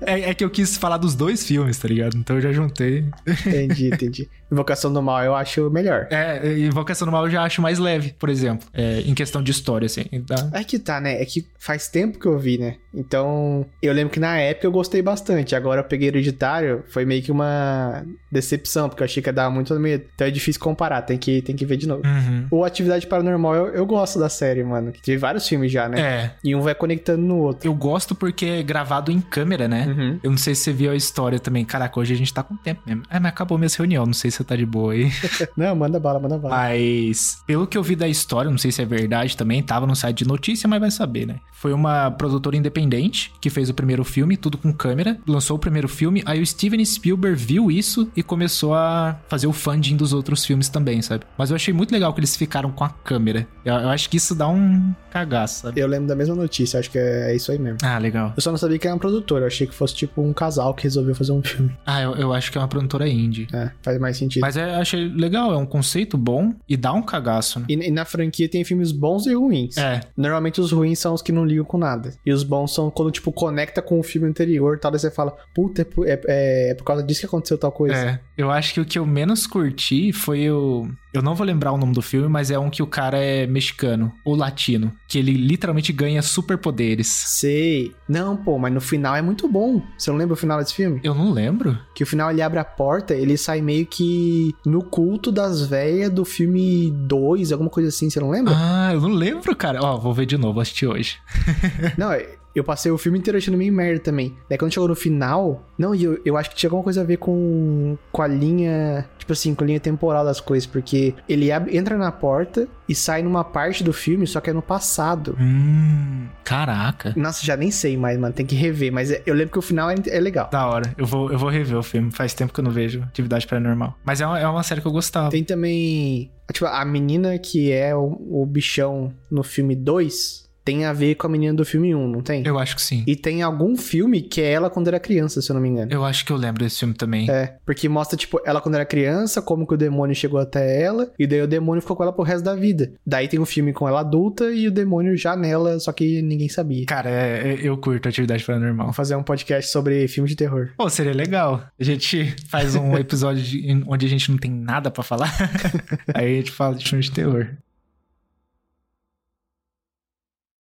É, é que eu quis falar dos dois filmes, tá ligado? Então eu já juntei. Entendi, entendi. Invocação do mal eu acho melhor. É, Invocação do Mal eu já acho mais leve, por exemplo. É, em questão de história, assim. Tá? É que tá, né? É que faz tempo que eu vi, né? Então, eu lembro que na época eu gostei bastante. Agora eu peguei hereditário, foi meio que uma decepção, porque eu achei que ia dar muito medo. Então é difícil comparar, tem que, tem que ver de novo. Uhum. O Atividade Paranormal, eu, eu gosto da série, mano. Que teve vários filmes já, né? É, E um vai conectando no outro. eu gosto porque é gravado em câmera, né? Uhum. Eu não sei se você viu a história também. Caraca, hoje a gente tá com tempo mesmo. É, mas acabou minha reunião. Não sei se você tá de boa aí. Não, manda bala, manda bala. Mas, pelo que eu vi da história, não sei se é verdade também, tava no site de notícia, mas vai saber, né? Foi uma produtora independente que fez o primeiro filme, tudo com câmera, lançou o primeiro filme, aí o Steven Spielberg viu isso e começou a fazer o funding dos outros filmes também, sabe? Mas eu achei muito legal que eles ficaram com a câmera. Eu, eu acho que isso dá um cagaço, sabe? Eu lembro da mesma notícia, acho que é, é isso aí mesmo. Ah, legal. Eu só não sabia que era uma produtora, eu achei que fosse tipo um casal que resolveu fazer um filme. Ah, eu, eu acho que é uma produtora indie. É, faz mais sentido. Mas é, eu achei legal, é um conceito bom e dá um cagaço, né? E, e na franquia tem filmes bons e ruins. É, Normalmente os ruins são os que não ligam com nada. E os bons são quando, tipo, conecta com o filme anterior e tal. Daí você fala, puta, é, é, é- é por causa disso que aconteceu tal coisa. É, eu acho que o que eu menos curti foi o. Eu não vou lembrar o nome do filme, mas é um que o cara é mexicano ou latino. Que ele literalmente ganha superpoderes. Sei. Não, pô, mas no final é muito bom. Você não lembra o final desse filme? Eu não lembro. Que o final ele abre a porta, ele sai meio que no culto das velhas do filme 2, alguma coisa assim, você não lembra? Ah, eu não lembro, cara. Ó, vou ver de novo, assistir hoje. Não, eu passei o filme inteiro achando meio merda também. Daí quando chegou no final. Não, e eu, eu acho que tinha alguma coisa a ver com, com a linha. Tipo assim, com a linha temporal das coisas. Porque ele abre- entra na porta e sai numa parte do filme, só que é no passado. Hum, caraca. Nossa, já nem sei mais, mano. Tem que rever. Mas é- eu lembro que o final é, é legal. Da hora. Eu vou, eu vou rever o filme. Faz tempo que eu não vejo Atividade Paranormal. Mas é uma, é uma série que eu gostava. Tem também. Tipo, a menina que é o, o bichão no filme 2 tem a ver com a menina do filme 1, não tem? Eu acho que sim. E tem algum filme que é ela quando era criança, se eu não me engano. Eu acho que eu lembro desse filme também. É, porque mostra, tipo, ela quando era criança, como que o demônio chegou até ela, e daí o demônio ficou com ela pro resto da vida. Daí tem um filme com ela adulta e o demônio já nela, só que ninguém sabia. Cara, é- é- eu curto Atividade Paranormal. Vamos fazer um podcast sobre filme de terror. Pô, seria legal. A gente faz um episódio de- onde a gente não tem nada pra falar. Aí a gente fala de filme de terror.